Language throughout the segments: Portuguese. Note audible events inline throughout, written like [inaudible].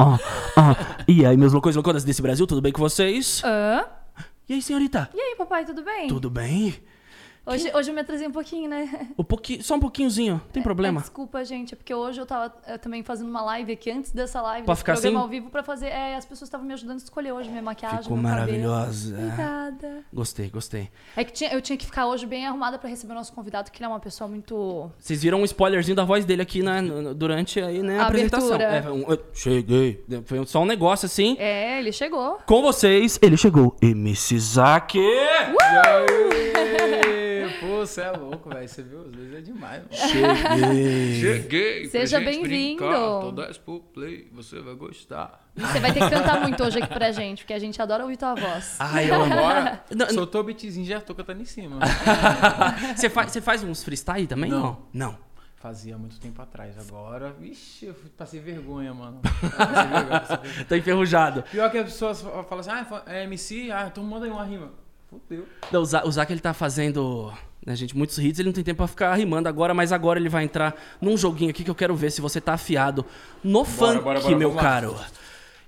ah, ah. E aí, meus loucos e loucoras desse Brasil, tudo bem com vocês? Hã? E aí, senhorita? E aí, papai, tudo bem? Tudo bem? Hoje, hoje eu me atrasei um pouquinho, né? Um pouquinho, só um pouquinhozinho, tem problema? É, desculpa, gente, é porque hoje eu tava eh, também fazendo uma live aqui antes dessa live, Pra ficar programa assim? ao vivo pra fazer. É, as pessoas estavam me ajudando a escolher hoje minha maquiagem. Ficou meu cabelo. maravilhosa. Obrigada. Gostei, gostei. É que tinha- eu tinha que ficar hoje bem arrumada pra receber o nosso convidado, que ele é uma pessoa muito. Vocês viram um spoilerzinho da voz dele aqui né, durante aí, né, a, A apresentação. É, um- eu cheguei. Foi só um negócio assim. É, ele chegou. Com vocês, ele chegou. MC Zaque! Aê! Pô, você é louco, velho. Você viu? Às vezes é demais, mano. Cheguei. Cheguei. Seja bem-vindo. 10 pro play. Você vai gostar. E você vai ter que cantar muito hoje aqui pra gente, porque a gente adora ouvir tua voz. Ai, eu. Agora, soltou o beatzinho, já tô cantando em cima. [laughs] Você faz, você faz uns freestyle também? Não. Não. Não. Fazia muito tempo atrás. Agora, vixe, eu passei vergonha, mano. Passei vergonha, passei vergonha. Tá enferrujado. Pior que as pessoas fa- falam assim, ah, é MC, ah, então manda aí uma rima. Fudeu. Não, o Zac, ele tá fazendo, né, gente, muitos hits, ele não tem tempo pra ficar rimando agora, mas agora ele vai entrar num joguinho aqui que eu quero ver se você tá afiado no funk, bora, bora, meu caro.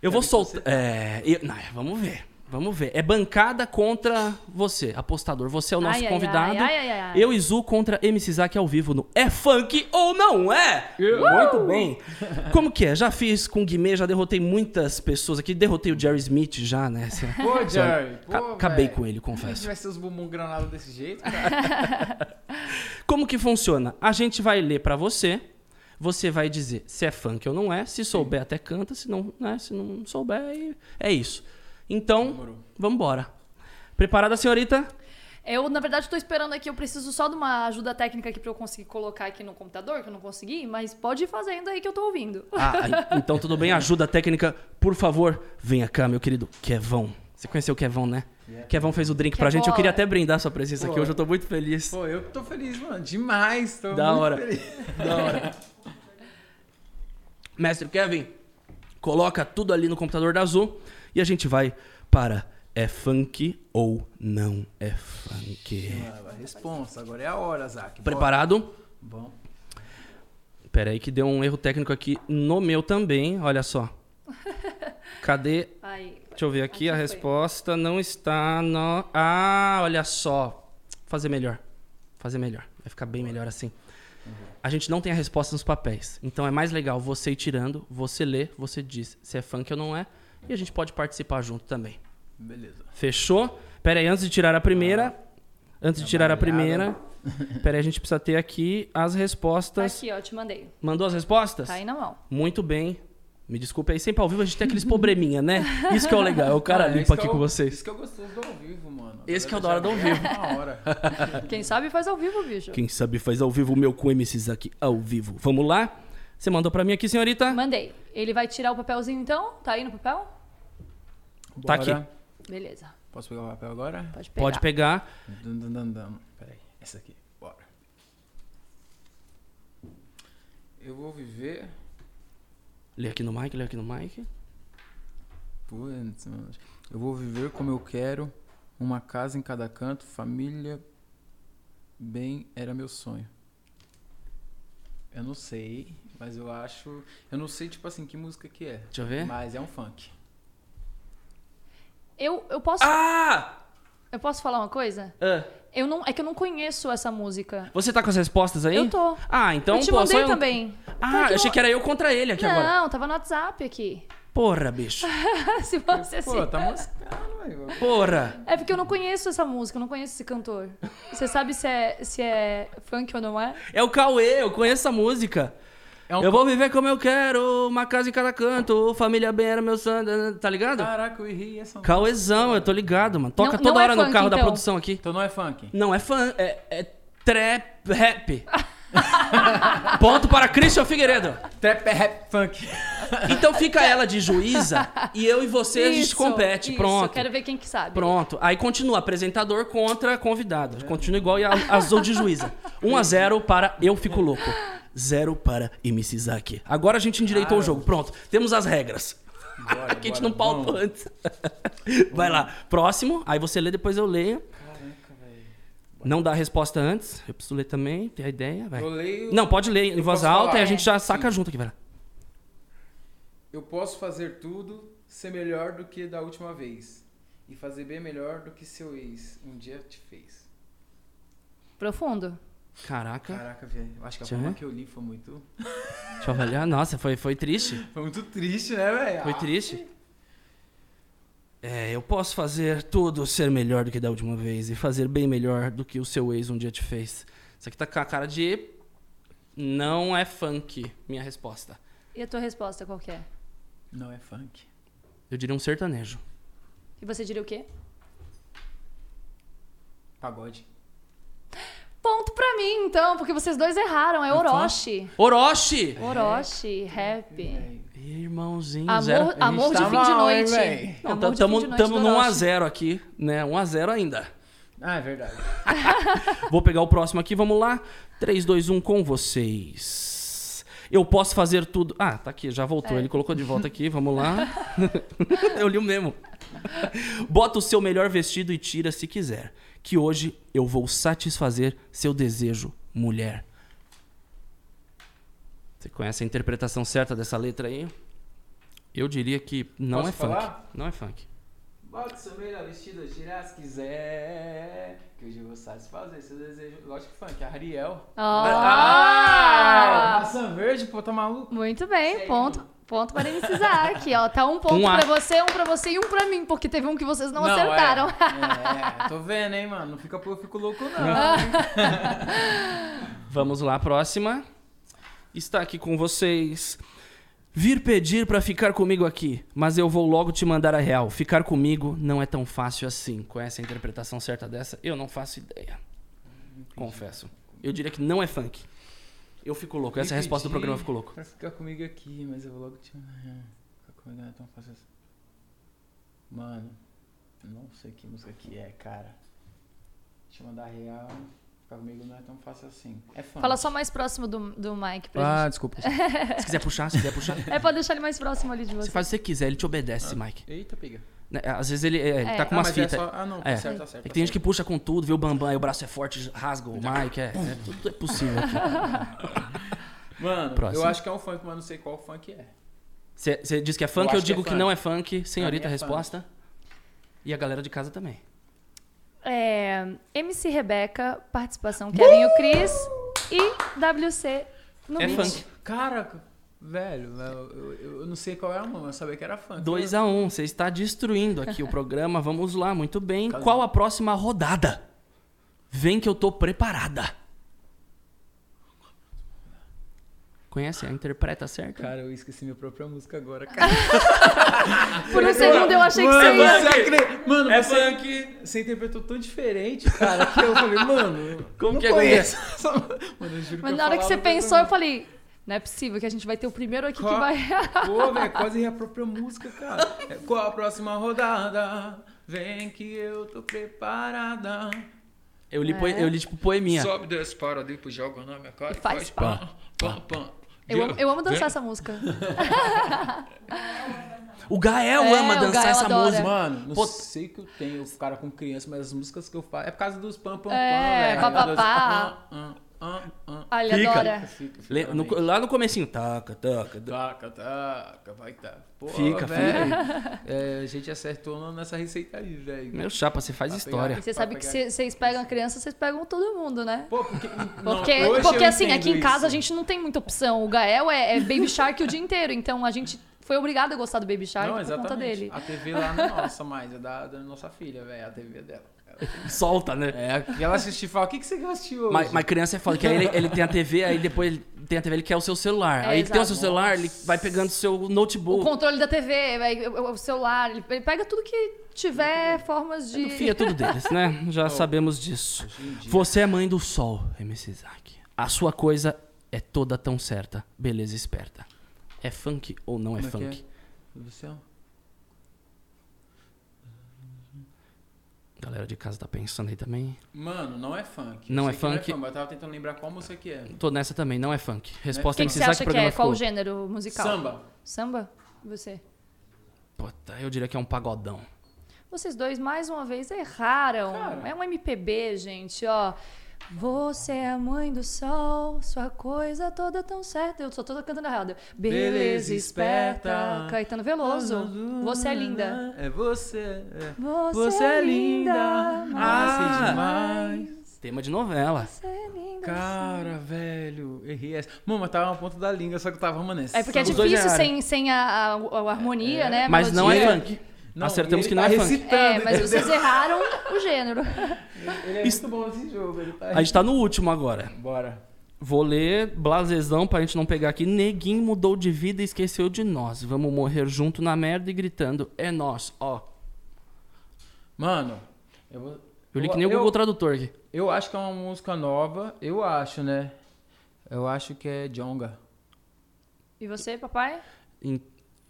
Eu vou soltar... É, eu- não, vamos ver, vamos ver. É bancada contra você, apostador. Você é o nosso Ai, convidado. ai, ai, ai, ai. Eu e Zu contra MC Zac ao vivo no É Funk ou Não É? Eu. Muito bem. Como que é? Já fiz com o Guimê, já derrotei muitas pessoas aqui. Derrotei o Jerry Smith já, né? Pô, Jerry, pô, Ca- acabei com ele, Se confesso. tivesse os bumbum granada desse jeito, cara. [laughs] Como que funciona? A gente vai ler pra você. Você vai dizer se é funk ou não é. Se souber, até canta. Se não, né? se não souber, é isso. Então, vamos embora. Preparada, senhorita? Eu, na verdade, tô esperando aqui. Eu preciso só de uma ajuda técnica aqui pra eu conseguir colocar aqui no computador, que eu não consegui, mas pode ir fazendo aí que eu tô ouvindo. Ah, [laughs] então tudo bem. Ajuda técnica, por favor. Venha cá, meu querido Kevão. Você conheceu o Kevão, né? Kevão fez o drink pra gente. Eu queria até brindar sua presença aqui Pô. hoje. Eu tô muito feliz. Pô, eu que tô feliz, mano. Demais. Tô Da muito hora. feliz. Da hora. [laughs] Mestre Kevin, coloca tudo ali no computador da Azul e a gente vai para é funk ou não é funk. Ah, Responsa. Agora é a hora, Zac. Bora. Preparado? Bom. Pera aí que deu um erro técnico aqui no meu também, olha só. [laughs] Cadê? Deixa eu ver aqui, Aqui a foi. resposta não está no... Ah, olha só. Fazer melhor. Fazer melhor. Vai ficar bem melhor assim. A gente não tem a resposta nos papéis. Então é mais legal você ir tirando, você lê, você diz se é funk ou não é. E a gente pode participar junto também. Beleza. Fechou? Pera aí, antes de tirar a primeira. Antes de tirar a primeira. Pera aí, a gente precisa ter aqui as Tá respostas. aqui, ó, te mandei. Mandou as respostas? Tá aí na mão. Muito bem. Me desculpe aí, sempre ao vivo a gente tem aqueles probleminha, né? Isso que é o legal, é o cara [laughs] Ah, limpa aqui é com vocês. Isso que é o gostoso do ao vivo, mano. Esse que é o da hora do ao vivo. Uma hora. Quem sabe faz ao vivo, bicho. Quem sabe faz ao vivo o meu com MCs aqui ao vivo. Vamos lá? Você mandou pra mim aqui, senhorita? Mandei. Ele vai tirar o papelzinho então? Tá aí no papel? Tá Bora. aqui. Beleza. Posso pegar o papel agora? Pode pegar. Pode pegar. Dum, dum, dum, dum. Peraí, essa aqui. Bora. Eu vou viver. Lê aqui no mic, lê aqui no mic. Putz, mano. Eu vou viver como eu quero. Uma casa em cada canto. Família. Bem, era meu sonho. Eu não sei, mas eu acho. Eu não sei, tipo assim, que música que é. Deixa eu ver. Mas é um funk. Eu, eu posso. Ah! Eu posso falar uma coisa? Ah, Eu não, é que eu não conheço essa música. Você tá com as respostas aí? Eu tô. Ah, então, eu te pô, mandei só eu- também. Tá Ah, aqui eu achei que era eu contra ele aqui agora. Não, tava no WhatsApp aqui. Porra, bicho. [laughs] Se você se... Pô, tá moscando, velho. Porra. É porque eu não conheço essa música, eu não conheço esse cantor. Você sabe se é, se é funk ou não é? É o Cauê, eu conheço essa música. É um Eu vou viver como eu quero, uma casa em cada canto, família bem era meu santo, tá ligado? Caraca, eu errei essa. Cauêzão, eu tô ligado, mano. Toca Não- toda não é hora no funk, carro da então. produção aqui. Então não é funk. Não é fã, é, é trap rap. [laughs] Ponto para Christian Figueiredo. Trap é rap funk. Então fica [laughs] ela de juíza e eu e você a gente Isso, compete. isso, Pronto. Eu quero ver quem que sabe. Pronto. Aí continua apresentador contra convidado. Continua igual e a- azul de juíza. 1 a 0 para Eu Fico Louco. 0 para MC Zaki. Agora a gente endireitou o jogo. Pronto. Temos as regras. Bora, [laughs] que a gente bora, não pautou antes. [laughs] Vai lá. Próximo. Aí você lê, depois eu leio. Caraca, velho. Não dá a resposta antes. Eu preciso ler também, ter a ideia. Vai. Eu leio. Não, pode ler em voz alta falar? e a gente já É, saca sim. junto aqui, vai lá. Eu posso fazer tudo, ser melhor do que da última vez. E fazer bem melhor do que seu ex um dia te fez. Profundo. Caraca, Caraca, velho. Acho que a Deixa forma ver. que eu li foi muito. deixa eu avaliar. Nossa, foi, foi triste. [laughs] Foi muito triste, né, velho? Foi Ah, triste. É, eu posso fazer tudo ser melhor do que da última vez e fazer bem melhor do que o seu ex um dia te fez. Isso aqui tá com a cara de. Não é funk, minha resposta. E a tua resposta qual que é? Não é funk. Eu diria um sertanejo. E você diria o quê? Pagode. Ponto pra mim, então, porque vocês dois erraram. É? Orochi. Orochi! Orochi, rap. Irmãozinho, Amor, zero. amor de tá fim de mal, hein, noite. véi? Não, Amor de tamo, fim de noite tamo do no Orochi. 1x0 aqui, né? 1x0 ainda. Ah, é verdade. [laughs] Vou pegar o próximo aqui, vamos lá. 3, 2, 1 com vocês. Eu posso fazer tudo. Ah, tá aqui, já voltou. É. Ele colocou de volta aqui, vamos lá. [laughs] [laughs] eu li o mesmo. Bota o seu melhor vestido e tira se quiser. Que hoje eu vou satisfazer seu desejo, mulher. Você conhece a interpretação certa dessa letra aí? Eu diria que não Posso é funk. falar? Não é funk. Bota seu melhor vestido, tirar se quiser. Que hoje eu vou satisfazer seu desejo. Lógico que funk, a Ariel. Ah! Maçã verde, pô, tá maluco? Muito bem, Segue, ponto. Ponto para Denise Isaac, ó. Tá um ponto Um pra você, um pra você e um pra mim, porque teve um que vocês não, acertaram. É, é, tô vendo, hein, mano. Não fica, eu fico louco, não. [laughs] Vamos lá, próxima. Está aqui com vocês. Vir pedir pra ficar comigo aqui, mas eu vou logo te mandar a real. Ficar comigo não é tão fácil assim. Conhece a interpretação certa dessa? Eu não faço ideia. Confesso. Eu diria que não é funk. Eu fico louco. Essa é a resposta do programa, eu fico louco. Pra ficar comigo aqui, mas eu vou logo te. Ficar comigo não é tão fácil assim. Mano, não sei que música que é, cara. Te mandar real. Ficar comigo não é tão fácil assim. É fã. Fala só mais próximo do, do Mike pra Ah, desculpa. [laughs] Se quiser puxar, se quiser puxar. gente. É, pode deixar ele mais próximo ali de Você você. faz o que você quiser, ele te obedece, Mike. Eita, pega. Né, Às vezes ele, é, ele É. tá com ah, umas mas é fitas. só... Ah, não, tá É. certo, tá certo. É que tá tem gente que puxa com tudo, vê o bambam, aí o braço é forte, rasga o Mike. É, é, tudo é possível aqui. [laughs] Mano, Próximo. eu acho que é um funk, mas não sei qual funk é. Você diz que é funk, Eu eu, acho que é digo que, funk. não é funk. Senhorita, é resposta. E a galera de casa também. É, MC Rebeca, participação Kevin e o Cris e WC no É beat. funk. Cara, velho, eu, eu- eu não sei qual é a mão, eu sabia que era funk. 2 a 1 um, você está destruindo aqui o programa. Vamos lá, muito bem. Caso- Qual a próxima rodada? Vem que eu tô preparada. Conhece a interpreta certa? Cara, eu esqueci minha própria música agora, cara. [laughs] Por um segundo eu achei que Mano, você ia. você acredita? Mano, É você, funk. você interpretou tão diferente, cara, que eu falei, mano, Como que é conheço. essa- [laughs] Mano, eu juro Mas eu na hora que você pensou, eu falei: não é possível que a gente vai ter o primeiro aqui que Qual- vai. [laughs] Pô, velho, quase ri a própria música, cara. É, Qual a próxima rodada? Vem que eu tô preparada. Eu li, É. poe- eu li tipo poeminha. Sobe, desce, para, depois joga na minha cara E faz pam, pam, pam. Eu amo, eu amo dançar essa música. O Gael É, ama dançar Gael essa adora. música. Mano, não Pô- sei que eu tenho cara com criança, mas as músicas que eu faço é por causa dos pam pam É, pam, velho. papapá. Ah, ah, ele Fica. adora. Fica, fica no- lá no comecinho. Taca, taca, taca. Taca, vai tá. Pô, Fica, velho. É, a gente acertou nessa receita aí, velho. Meu chapa, você faz Pra história. E você sabe que pegar- se vocês pegam a criança, vocês pegam todo mundo, né? Pô, porque. [laughs] não, Porque, porque assim, aqui em casa isso. a gente não tem muita opção. O Gael é, é Baby Shark o dia inteiro, então a gente foi obrigado a gostar do Baby Shark Não, por exatamente. conta dele. A TV lá não é nossa mais, é da, da nossa filha, velho. A TV dela. Solta, né? É, que ela assiste e fala: o que, que você assistiu hoje? Mas, mas criança é foda, que aí ele, ele tem a TV, aí depois ele tem a TV, ele quer o seu celular. É, aí ele tem o seu celular, ele vai pegando o seu O notebook. controle da TV, o o celular, ele pega tudo que tiver formas de. No fim é tudo deles, né? Já [laughs] sabemos disso. Você é mãe do sol, MC Isaac. A sua coisa é toda tão certa. Beleza esperta. É funk ou não é Como é funk? Do céu? Galera de casa tá pensando aí também. Mano, não é funk. Não é sei que funk. mas eu tava tentando lembrar qual música que é. Tô nessa também, não é funk. O Resposta que, que MC você acha o que programa é? Qual o ficou. gênero musical? Samba. Samba? Você? Puta, eu diria que é um pagodão. Vocês dois, mais uma vez, erraram. Cara. É um MPB, gente, ó. Você é a mãe do sol, sua coisa toda tão certa. Eu só tô cantando errado. Beleza, Beleza esperta. esperta. Caetano Veloso. Você é linda. É você. É. Você, Você é é linda. linda. mas Ah, demais. Tema de novela. Você é linda. Cara, velho, errei essa. Mano, mas tava na ponta da língua, só que eu tava, mano, É porque é difícil sem, sem a, a- a harmonia, É. né? a Mas não é melodia. Funk. Acertamos que não é funk. É, mas vocês erraram o gênero. Ele é Isso- muito bom nesse jogo, ele tá A gente tá no último agora. Bora. Vou ler blasezão pra gente não pegar aqui. Neguinho mudou de vida e esqueceu de nós. Vamos morrer junto na merda e gritando. É nós, ó. Mano, eu vou... Eu li que nem o eu, Google Tradutor aqui. eu acho que é uma música nova, eu acho, né? Eu acho que é Jonga. E você, papai? Em-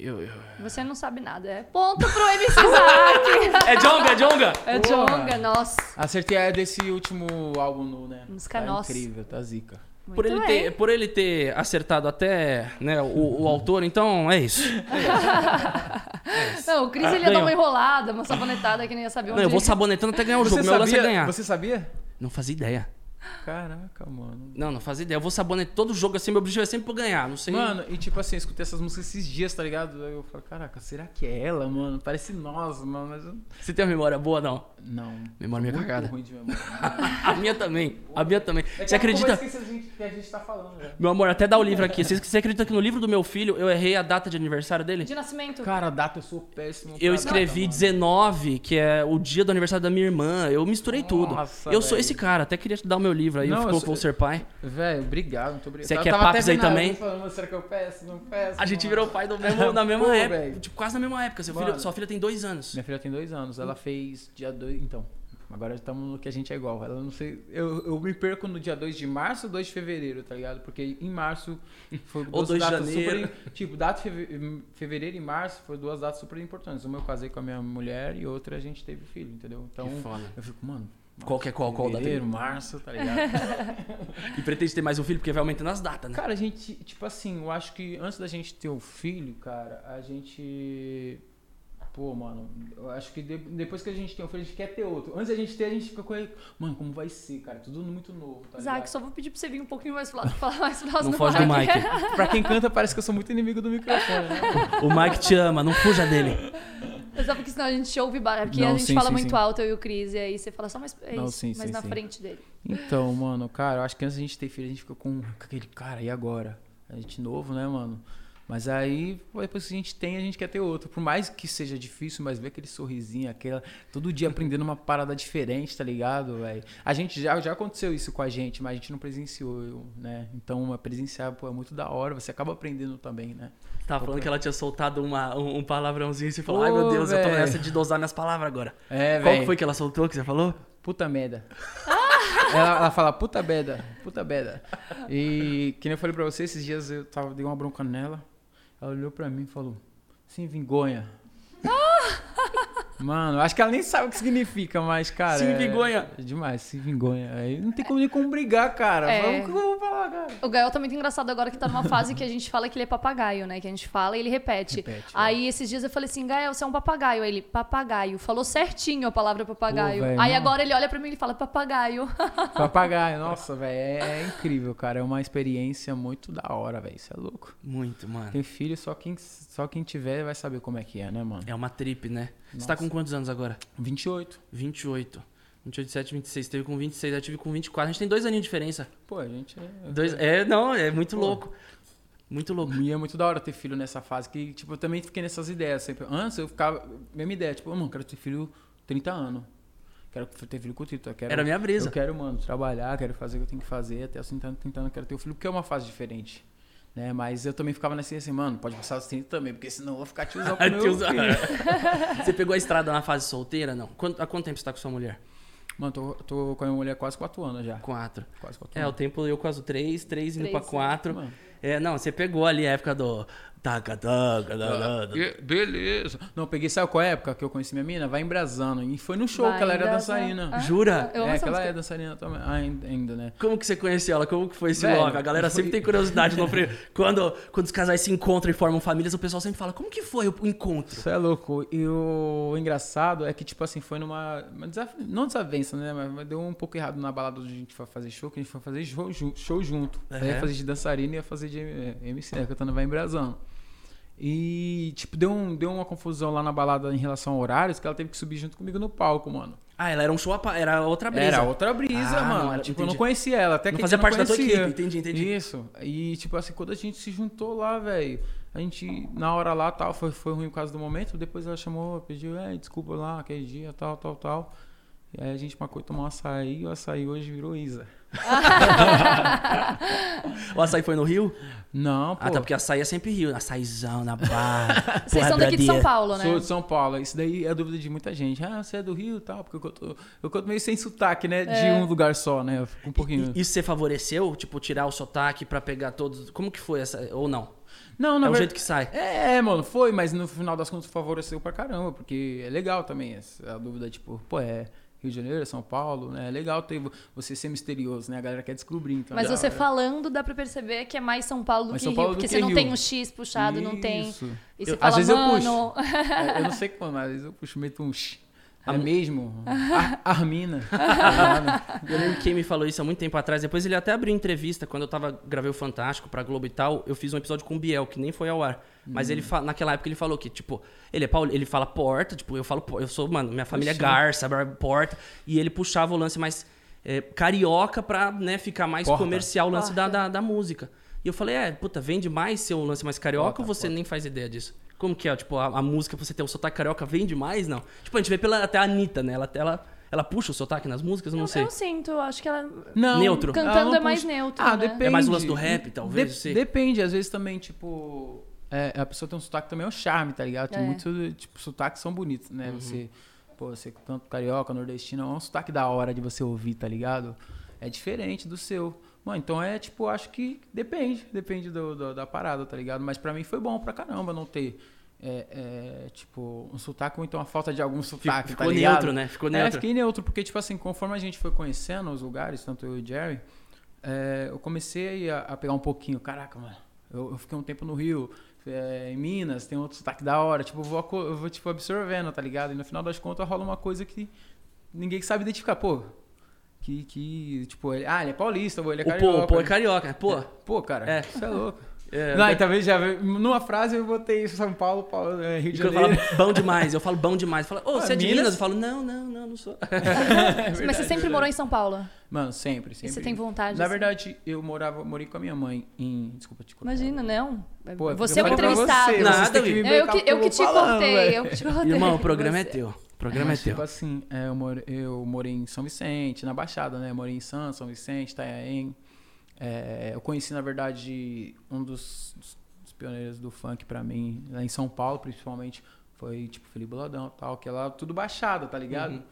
eu- eu- Você não sabe nada. É ponto pro MC Isaac. [laughs] É Jonga, é Jonga! É. Jonga, nossa. Acertei a desse último álbum nu, né? Música tá nossa. incrível, tá zica. Por Muito ele, bem. ter, por ele ter acertado até né, o, o autor, então é isso. [laughs] Não, o Cris Ah, ele ia dar uma enrolada, uma sabonetada que nem ia saber onde Não, eu vou sabonetando até ganhar o jogo. Você Meu lance é sabia? ganhar. Você sabia? Não fazia ideia. Caraca, mano. Não, não fazia ideia. Eu vou sabonetar todo jogo assim. Meu objetivo é sempre pra ganhar. Não sei. Mano, e tipo assim, eu escutei essas músicas esses dias, tá ligado? Aí eu falei, caraca, será que é ela, mano? Parece nós, mano, mas. Você tem uma memória boa, não? Não. Memória minha cagada. ruim de memória. [laughs] A minha também. A minha também. É Você acredita? que a gente, que a gente tá falando, né? Meu amor, até dá o livro aqui. Você, você acredita que no livro do meu filho eu errei a data de aniversário dele? De nascimento. Cara, a data eu sou péssimo. Eu escrevi data, 19, que é o dia do aniversário da minha irmã. Eu misturei tudo. Nossa, eu sou velho. esse cara. Até queria te dar o meu livro aí. Não, ficou vou ser pai. Velho, obrigado, muito obrigado. Você quer papos aí também? Falando, será que eu peço? Não peço. A gente mano. virou pai do mesmo, [laughs] na mesma Pô, época. velho. Tipo, quase na mesma época. Seu filho, sua filha tem dois anos. Minha filha tem dois anos, ela fez dia 2, então. Agora estamos no que a gente é igual. Ela não sei. Eu, eu me perco no dia 2 de março ou 2 de fevereiro, tá ligado? Porque em março [laughs] foi Ou duas 2 de datas janeiro. super. Tipo, data feve- fevereiro e março foram duas datas super importantes. Uma eu casei com a minha mulher e outra a gente teve filho, entendeu? Então eu fico, mano. Qual que é qual? Qual data? Fevereiro, março, tá ligado? [laughs] E pretende ter mais um filho porque vai aumentando as datas, né? Cara, a gente, tipo assim, eu acho que antes da gente ter o filho, cara, a gente. Pô, mano, eu acho que de- depois que a gente tem um filho, a gente quer ter outro. Antes da gente ter, a gente fica com ele. Mano, como vai ser, cara? Tudo muito novo, tá ligado? só vou pedir pra você vir um pouquinho mais pro lado, [laughs] falar mais próximo Não foge do Mike. [laughs] Pra quem canta, parece que eu sou muito inimigo do microfone, né? O Mike te ama, não fuja dele. Mas é porque senão a gente ouve barulho. Porque Não, a gente sim, fala sim, muito sim. alto, eu e o Cris, e aí você fala só mais, é Não, isso, sim, mais sim, na sim. frente dele. Então, mano, cara, eu acho que antes da gente ter filho, a gente fica com aquele, cara, e agora? A gente novo, né, mano? Mas aí, depois que a gente tem, a gente quer ter outro. Por mais que seja difícil, mas ver aquele sorrisinho, aquela. Todo dia aprendendo uma parada diferente, tá ligado, velho? A gente já, já aconteceu isso com a gente, mas a gente não presenciou, né? Então, presenciar, pô, é muito da hora. Você acaba aprendendo também, né? Tava falando que ela tinha soltado uma, um, um palavrãozinho e você falou: Ai meu Deus, eu tô nessa de dosar minhas palavras agora. É, Qual que velho. foi que ela soltou que você falou? Puta merda. ela, ela fala puta merda, puta merda. E que nem eu falei pra você, esses dias eu tava, dei uma bronca nela. Ela olhou pra mim e falou, sem vingonha. [laughs] Mano, acho que ela nem sabe o que significa, mas, cara. Sem é- vingonha. É demais, sem vingonha. Aí não tem como nem como brigar, cara. É. Eu vou falar, cara? O Gael tá muito engraçado agora que tá numa fase que a gente fala que ele é papagaio, né? Que a gente fala e ele repete. Repete, é. aí esses dias eu falei assim, Gael, você é um papagaio. Aí ele, papagaio. Falou certinho a palavra papagaio. Pô, velho, aí não. agora ele olha pra mim e ele fala papagaio. [laughs] Papagaio, nossa, velho. É, é incrível, cara. É uma experiência muito da hora, velho. Isso é louco. Muito, mano. Tem filho, só quem, só quem tiver vai saber como é que é, né, mano? É uma trip, né? Você tá com quantos anos agora? 28. 28. 28, 27, 26. Teve com 26, eu tive com 24. A gente tem dois aninhos de diferença. Pô, a gente é. Dois, é, não, é muito Pô. louco. Muito louco. E é muito da hora ter filho nessa fase, que, tipo, eu também fiquei nessas ideias. Sempre. Antes eu ficava. Mesma ideia, tipo, mano, quero ter filho 30 anos. Quero ter filho com 30. eu Quero, Era minha brisa. Eu quero, mano, trabalhar, quero fazer o que eu tenho que fazer, até os 30 anos tentando, quero ter o filho, porque é uma fase diferente. Né? Mas eu também ficava nessa assim, mano, pode passar os 30 também, porque senão eu vou ficar tiozão [laughs] com o meu. [laughs] Você pegou a estrada na fase solteira? Não. Quanto- há quanto tempo você tá com sua mulher? Mano, tô, tô com a minha mulher há quase 4 anos já. Quatro. Quase 4 É, o tempo eu quase três, três indo Três, pra sim. quatro. Mano. É, não, você pegou ali a época do Taca, taca, taca, taca. E- Beleza. Não, peguei, sabe qual época que eu conheci minha mina? Vai embrasando. E foi no show Vai que ela era dançarina. Ah, Jura? Eu é, que ela é dançarina também. Ah, ainda, né? Como que você conheceu ela? Como que foi esse love? A galera sempre foi- tem curiosidade. No... [laughs] quando, quando os casais se encontram e formam famílias, o pessoal sempre fala, como que foi o encontro? Isso é louco. E o engraçado é que, tipo assim, foi numa. uma desaf- Não desavença, né? Mas deu um pouco errado na balada onde a gente foi fazer show, que a gente foi fazer show, show junto. Aí Uhum. ia fazer de dançarina e ia fazer de MC, né? Cantando Vai Embrasando. E, tipo, deu, um, deu uma confusão lá na balada em relação a horários, que ela teve que subir junto comigo no palco, mano. Ah, ela era um show, era outra brisa. Era outra brisa, Ah, mano. não era- tipo, eu não entendi. conhecia ela, até Não que fazia eu parte da tua equipe, entendi, entendi. Isso. E, tipo assim, quando a gente se juntou lá, velho, a gente, na hora lá, tal, foi, foi ruim por causa do momento. Depois ela chamou, pediu, é, desculpa lá, aquele dia, tal, tal, tal. E aí a gente marcou tomar um açaí e o açaí hoje virou Isa. [laughs] O açaí foi no Rio? Não, pô. Ah, tá, porque açaí é sempre Rio. Açaizão na barra. [laughs] Vocês são daqui de São Paulo, né? Sou de São Paulo. Isso daí é a dúvida de muita gente. Ah, você é do Rio e tal, porque eu conto, eu conto meio sem sotaque, né? De É. um lugar só, né? Eu fico um pouquinho. E, isso você favoreceu? Tipo, tirar o sotaque pra pegar todos... Como que foi essa... Ou não? Não, na é o jeito que sai. É, mano, foi, mas no final das contas favoreceu pra caramba, porque é legal também essa, a dúvida, tipo, pô, é Rio de Janeiro, é São Paulo, né? É legal ter vo- você ser misterioso, né? A galera quer descobrir, então. Mas da você hora. falando, dá pra perceber que é mais São Paulo do Mais que São Rio. Paulo do porque que você não Rio. tem o X puxado, não tem. Isso. E você Eu- fala, às vezes eu mano. É, eu não sei quando, mas às vezes eu puxo meto um sh. É mesmo? [laughs] Ar- Armina. [laughs] Eu lembro que quem me falou isso há muito tempo atrás. Depois ele até abriu entrevista. Quando eu tava, gravei o Fantástico pra Globo e tal, eu fiz um episódio com o Biel, que nem foi ao ar. Mas ele fa- naquela época ele falou que, tipo, ele é Paulo, ele fala porta, tipo, eu falo, eu sou, mano, minha família é. Garça, porta. E ele puxava o lance mais é, carioca pra, né, ficar mais Porta. comercial o lance da, da, da música. E eu falei, é, puta, vende mais ser um lance mais carioca Porta, ou você porta. nem faz ideia disso? Como que é? Tipo, a, a música, pra você ter o sotaque carioca, vende mais? Não. Tipo, a gente vê pela, até a Anitta, né? Ela, ela, ela puxa o sotaque nas músicas? Eu não Eu, sei. eu sinto, acho que ela. Não. Neutro. Cantando ela não é mais puxa- neutro, Ah, né? depende. É mais o lance do rap, talvez, De- depende, às vezes também, tipo. é, a pessoa tem um sotaque também, é um charme, tá ligado? Tem É. muitos, tipo, sotaques são bonitos, né? Uhum. Você, pô, você tanto carioca, nordestino, é um sotaque da hora de você ouvir, tá ligado? É diferente do seu. Mano, então é, tipo, acho que depende, depende do, do- da parada, tá ligado? Mas pra mim foi bom pra caramba não ter, é, é, tipo, um sotaque ou então a falta de algum sotaque, Ficou tá ligado? neutro, né? Ficou É, neutro. fiquei neutro, porque, tipo assim, conforme a gente foi conhecendo os lugares, tanto eu e o Jerry, é, eu comecei a, a pegar um pouquinho. Caraca, mano, eu, eu fiquei um tempo no Rio, é, em Minas, tem outro sotaque da hora. Tipo, eu vou, eu vou tipo, absorvendo, tá ligado? E no final das contas rola uma coisa que ninguém sabe identificar. Pô, que, que tipo, ele, ah, ele é paulista, ele é O pô, carioca. o pô é carioca, né? Pô. Pô, cara, É. você é louco. [laughs] É, Não, e talvez já numa frase eu botei São Paulo, Paulo é, Rio de Janeiro. fala bom demais, eu falo bom demais. Fala, ô, Ah, você é de Minas? Minas? Eu falo, não, não, não, não sou. [laughs] Mas você sempre morou em São Paulo. Mano, sempre, sempre. E você tem vontade? Na assim? verdade, eu morava, morei com a minha mãe em. Desculpa te cortar. Imagina, não. Pô, é você é o eu entrevistado. você, Nada. Eu, bancar que, eu que te falando, cortei, eu que te cortei. Irmão, o [laughs] programa é Você- teu. O programa é Mas, teu. tipo assim, é, eu, more- eu morei em São Vicente, na Baixada, né? Morei em Santos, São Vicente, Itanhaém. É, eu conheci, na verdade, um dos, dos pioneiros do funk pra mim, lá em São Paulo, principalmente, foi tipo Felipe Boladão e tal, que é lá tudo Baixada, tá ligado? Uhum.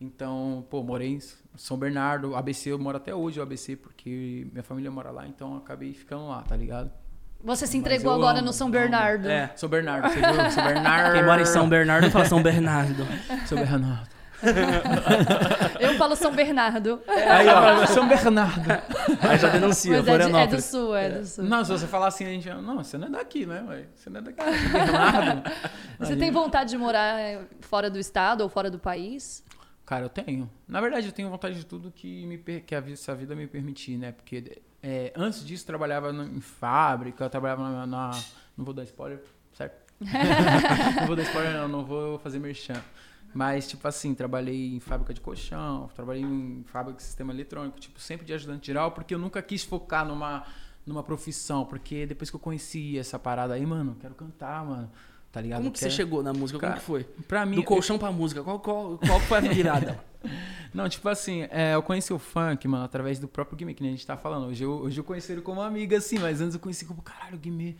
Então, pô, morei em São Bernardo, ABC, eu moro até hoje, o ABC, porque minha família mora lá, então eu acabei ficando lá, tá ligado? Você se entregou agora amo, no São. Bernardo. É. São Bernardo, você viu? São [laughs] Bernardo. Quem mora em São Bernardo fala São Bernardo. [laughs] São Bernardo. [laughs] Eu falo São Bernardo. Aí, ó, São Bernardo. Aí já denuncia, Mas é, de- é do sul, é do sul. Não, se você falar assim, a gente. Não, você não é daqui, né, ué? Você não é daqui. São Bernardo. Você Aí- tem vontade de morar eh, fora do estado ou fora do país? Cara, eu tenho. Na verdade, eu tenho vontade de tudo que, me, que a vida me permitir, né? Porque é, antes disso, trabalhava no- em fábrica, trabalhava na, na- Não vou dar spoiler, certo? [laughs] não vou dar spoiler, não, não vou fazer merchan. Mas, tipo assim, trabalhei em fábrica de colchão, trabalhei em fábrica de sistema eletrônico, tipo, sempre de ajudante geral, porque eu nunca quis focar numa, numa profissão. Porque depois que eu conheci essa parada aí, mano, quero cantar, mano. Tá ligado? Como que você chegou na música? Como Cara, que foi? Pra mim, Do colchão pra música. Qual, qual, qual foi a [laughs] virada? Não, tipo assim, é, eu conheci o funk, mano, através do próprio Guimê, que nem a gente tá falando. Hoje eu, hoje eu conheci ele como amiga, assim, mas antes eu conheci como, caralho, o Guimê.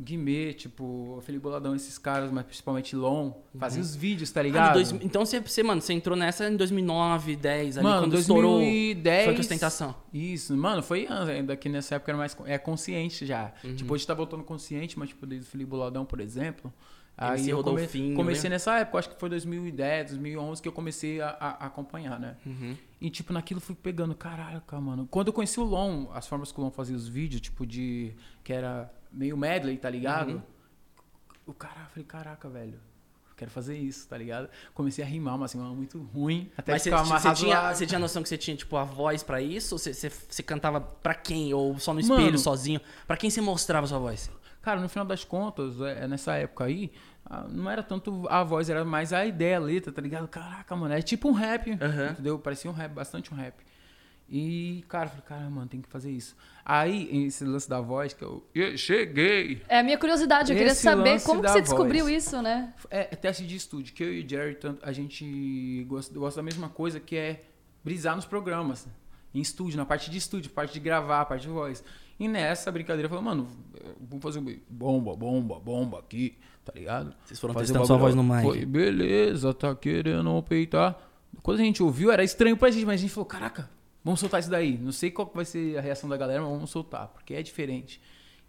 Guimê, tipo, Felipe Boladão, esses caras, mas principalmente Lon, fazia os vídeos, tá Ah, ligado? dois- então você, você, mano, você entrou nessa em 2009, 10, ali, Mano, quando estourou 2010. Funk Ostentação. Isso, mano, foi ainda que nessa época era mais é consciente já. Uhum. Tipo, hoje tá voltando consciente, mas tipo, desde o Felipe Boladão, por exemplo. MC Aí eu come- Rodolfinho, comecei né? nessa época, acho que foi 2010, 2011 que eu comecei a, a- a acompanhar, né? Uhum. E, tipo, naquilo fui pegando, caraca, mano. Quando eu conheci o Lon, as formas que o Lon fazia os vídeos, tipo, de. que era meio medley, tá ligado? Uhum. O cara, eu falei, caraca, velho. Quero fazer isso, tá ligado? Comecei a rimar, mas assim, uma muito ruim. Até Mas você, ficar você tinha, você tinha noção que você tinha, tipo, a voz pra isso? Ou você, você, você cantava pra quem? Ou só no Mano. espelho, sozinho? Pra quem você mostrava a sua voz? Cara, no final das contas, é, nessa época aí, ah, não era tanto a voz, era mais a ideia, a letra, tá ligado? Caraca, mano, é tipo um rap, Aham. entendeu? Parecia um rap, bastante um rap. E, cara, eu falei, cara, mano, tem que fazer isso. Aí, esse lance da voz, que eu, cheguei. É a minha curiosidade, eu queria saber como que você descobriu voz. isso, né? É, é teste de estúdio, que eu e o Jerry, tanto- a gente gosta, gosta da mesma coisa, que é brisar nos programas. Em estúdio, na parte de estúdio, parte de gravar, parte de voz. E nessa brincadeira, eu falei, mano, vamos fazer um bomba, bomba, bomba aqui, tá ligado? Vocês foram Fazer testando sua voz no mic. Foi, beleza, tá querendo peitar. Quando a gente ouviu, era estranho pra gente, mas a gente falou, caraca, vamos soltar isso daí. Não sei qual vai ser a reação da galera, mas vamos soltar, porque é diferente.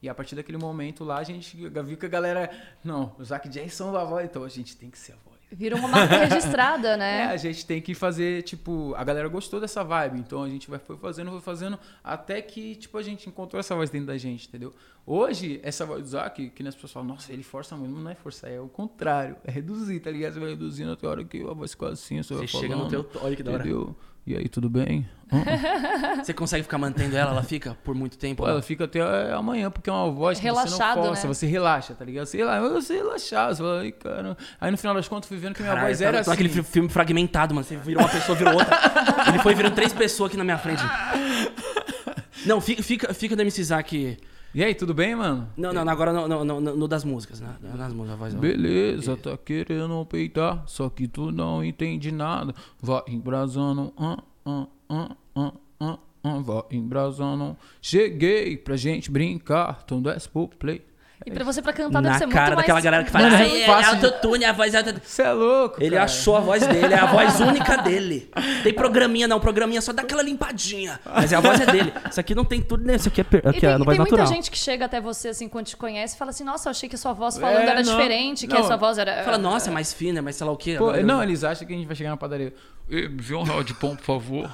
E a partir daquele momento lá, a gente viu que a galera, não, o Zac Jason da voz, então a gente tem que ser a voz. Virou uma marca [laughs] registrada, É, né? a gente tem que fazer, tipo, a galera gostou dessa vibe, então a gente vai foi fazendo, foi fazendo, até que, tipo, a gente encontrou essa voz dentro da gente, entendeu? Hoje, essa voz do Zac, que as pessoas falam, nossa, ele força muito, não é forçar, é o contrário, é reduzir, tá ligado? Você vai reduzindo até a hora que a voz fica assim, você, vai Você chega no falando, teu... Olha que da hora. entendeu? E aí, tudo bem? Hã? [laughs] Você consegue ficar mantendo ela? Ela fica por muito tempo? Pô, ela fica até é, amanhã, porque é uma voz que você Relaxado, não força, né? você relaxa, tá ligado? Você, relaxa, você relaxar, você fala, ai, cara. Aí no final das contas, fui vendo que minha Caralho, voz tá- era tá assim. naquele fi- filme fragmentado, mano. Você virou uma pessoa, virou outra. Ele foi virando três pessoas aqui na minha frente. [laughs] Não, fica, fica, fica do MC Zack. E aí, tudo bem, mano? Não, não, agora no, no, no- no das músicas, né? Nas músicas, voz. Beleza, tá querendo peitar, só que tu não entende nada. Vai embrasando, ah, ah, ah, ah, ah, ah, vai embrasando. Cheguei pra gente brincar, então desce pro play. E pra você pra cantar deve Na ser cara muito daquela mais... galera que fala, Mano, ai, é é, fácil autotune, a voz é auto-tune." Você é louco, Ele cara. achou a voz dele, é a voz única dele. Tem programinha não, programinha só dá aquela limpadinha. Mas a voz é dele. Isso aqui não tem tudo, né? Isso aqui é, per- aqui tem, é no voz tem muita natural. gente que chega até você, assim, quando te conhece e fala assim, nossa, eu achei que a sua voz falando É, era não. diferente, que Não. a sua voz era... Fala, nossa, é mais fina, é mais sei lá o quê. Pô, eu- não, eles acham que a gente vai chegar na padaria. Vê um real de pão, por favor. [laughs]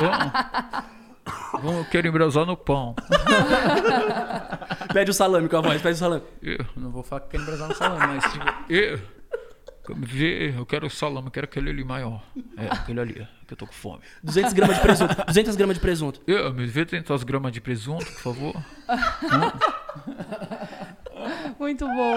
Vamos, eu quero embrasar no pão. Pede o salame com a voz, pede o salame. Eu não vou falar que quero embrasar no salame, mas tipo... Eu, vê, eu quero o salame, eu quero aquele ali maior. É, aquele ali, que eu tô com fome. 200 gramas de presunto. 200 gramas de presunto. Eu, me vê 300 gramas de presunto, por favor. Muito bom.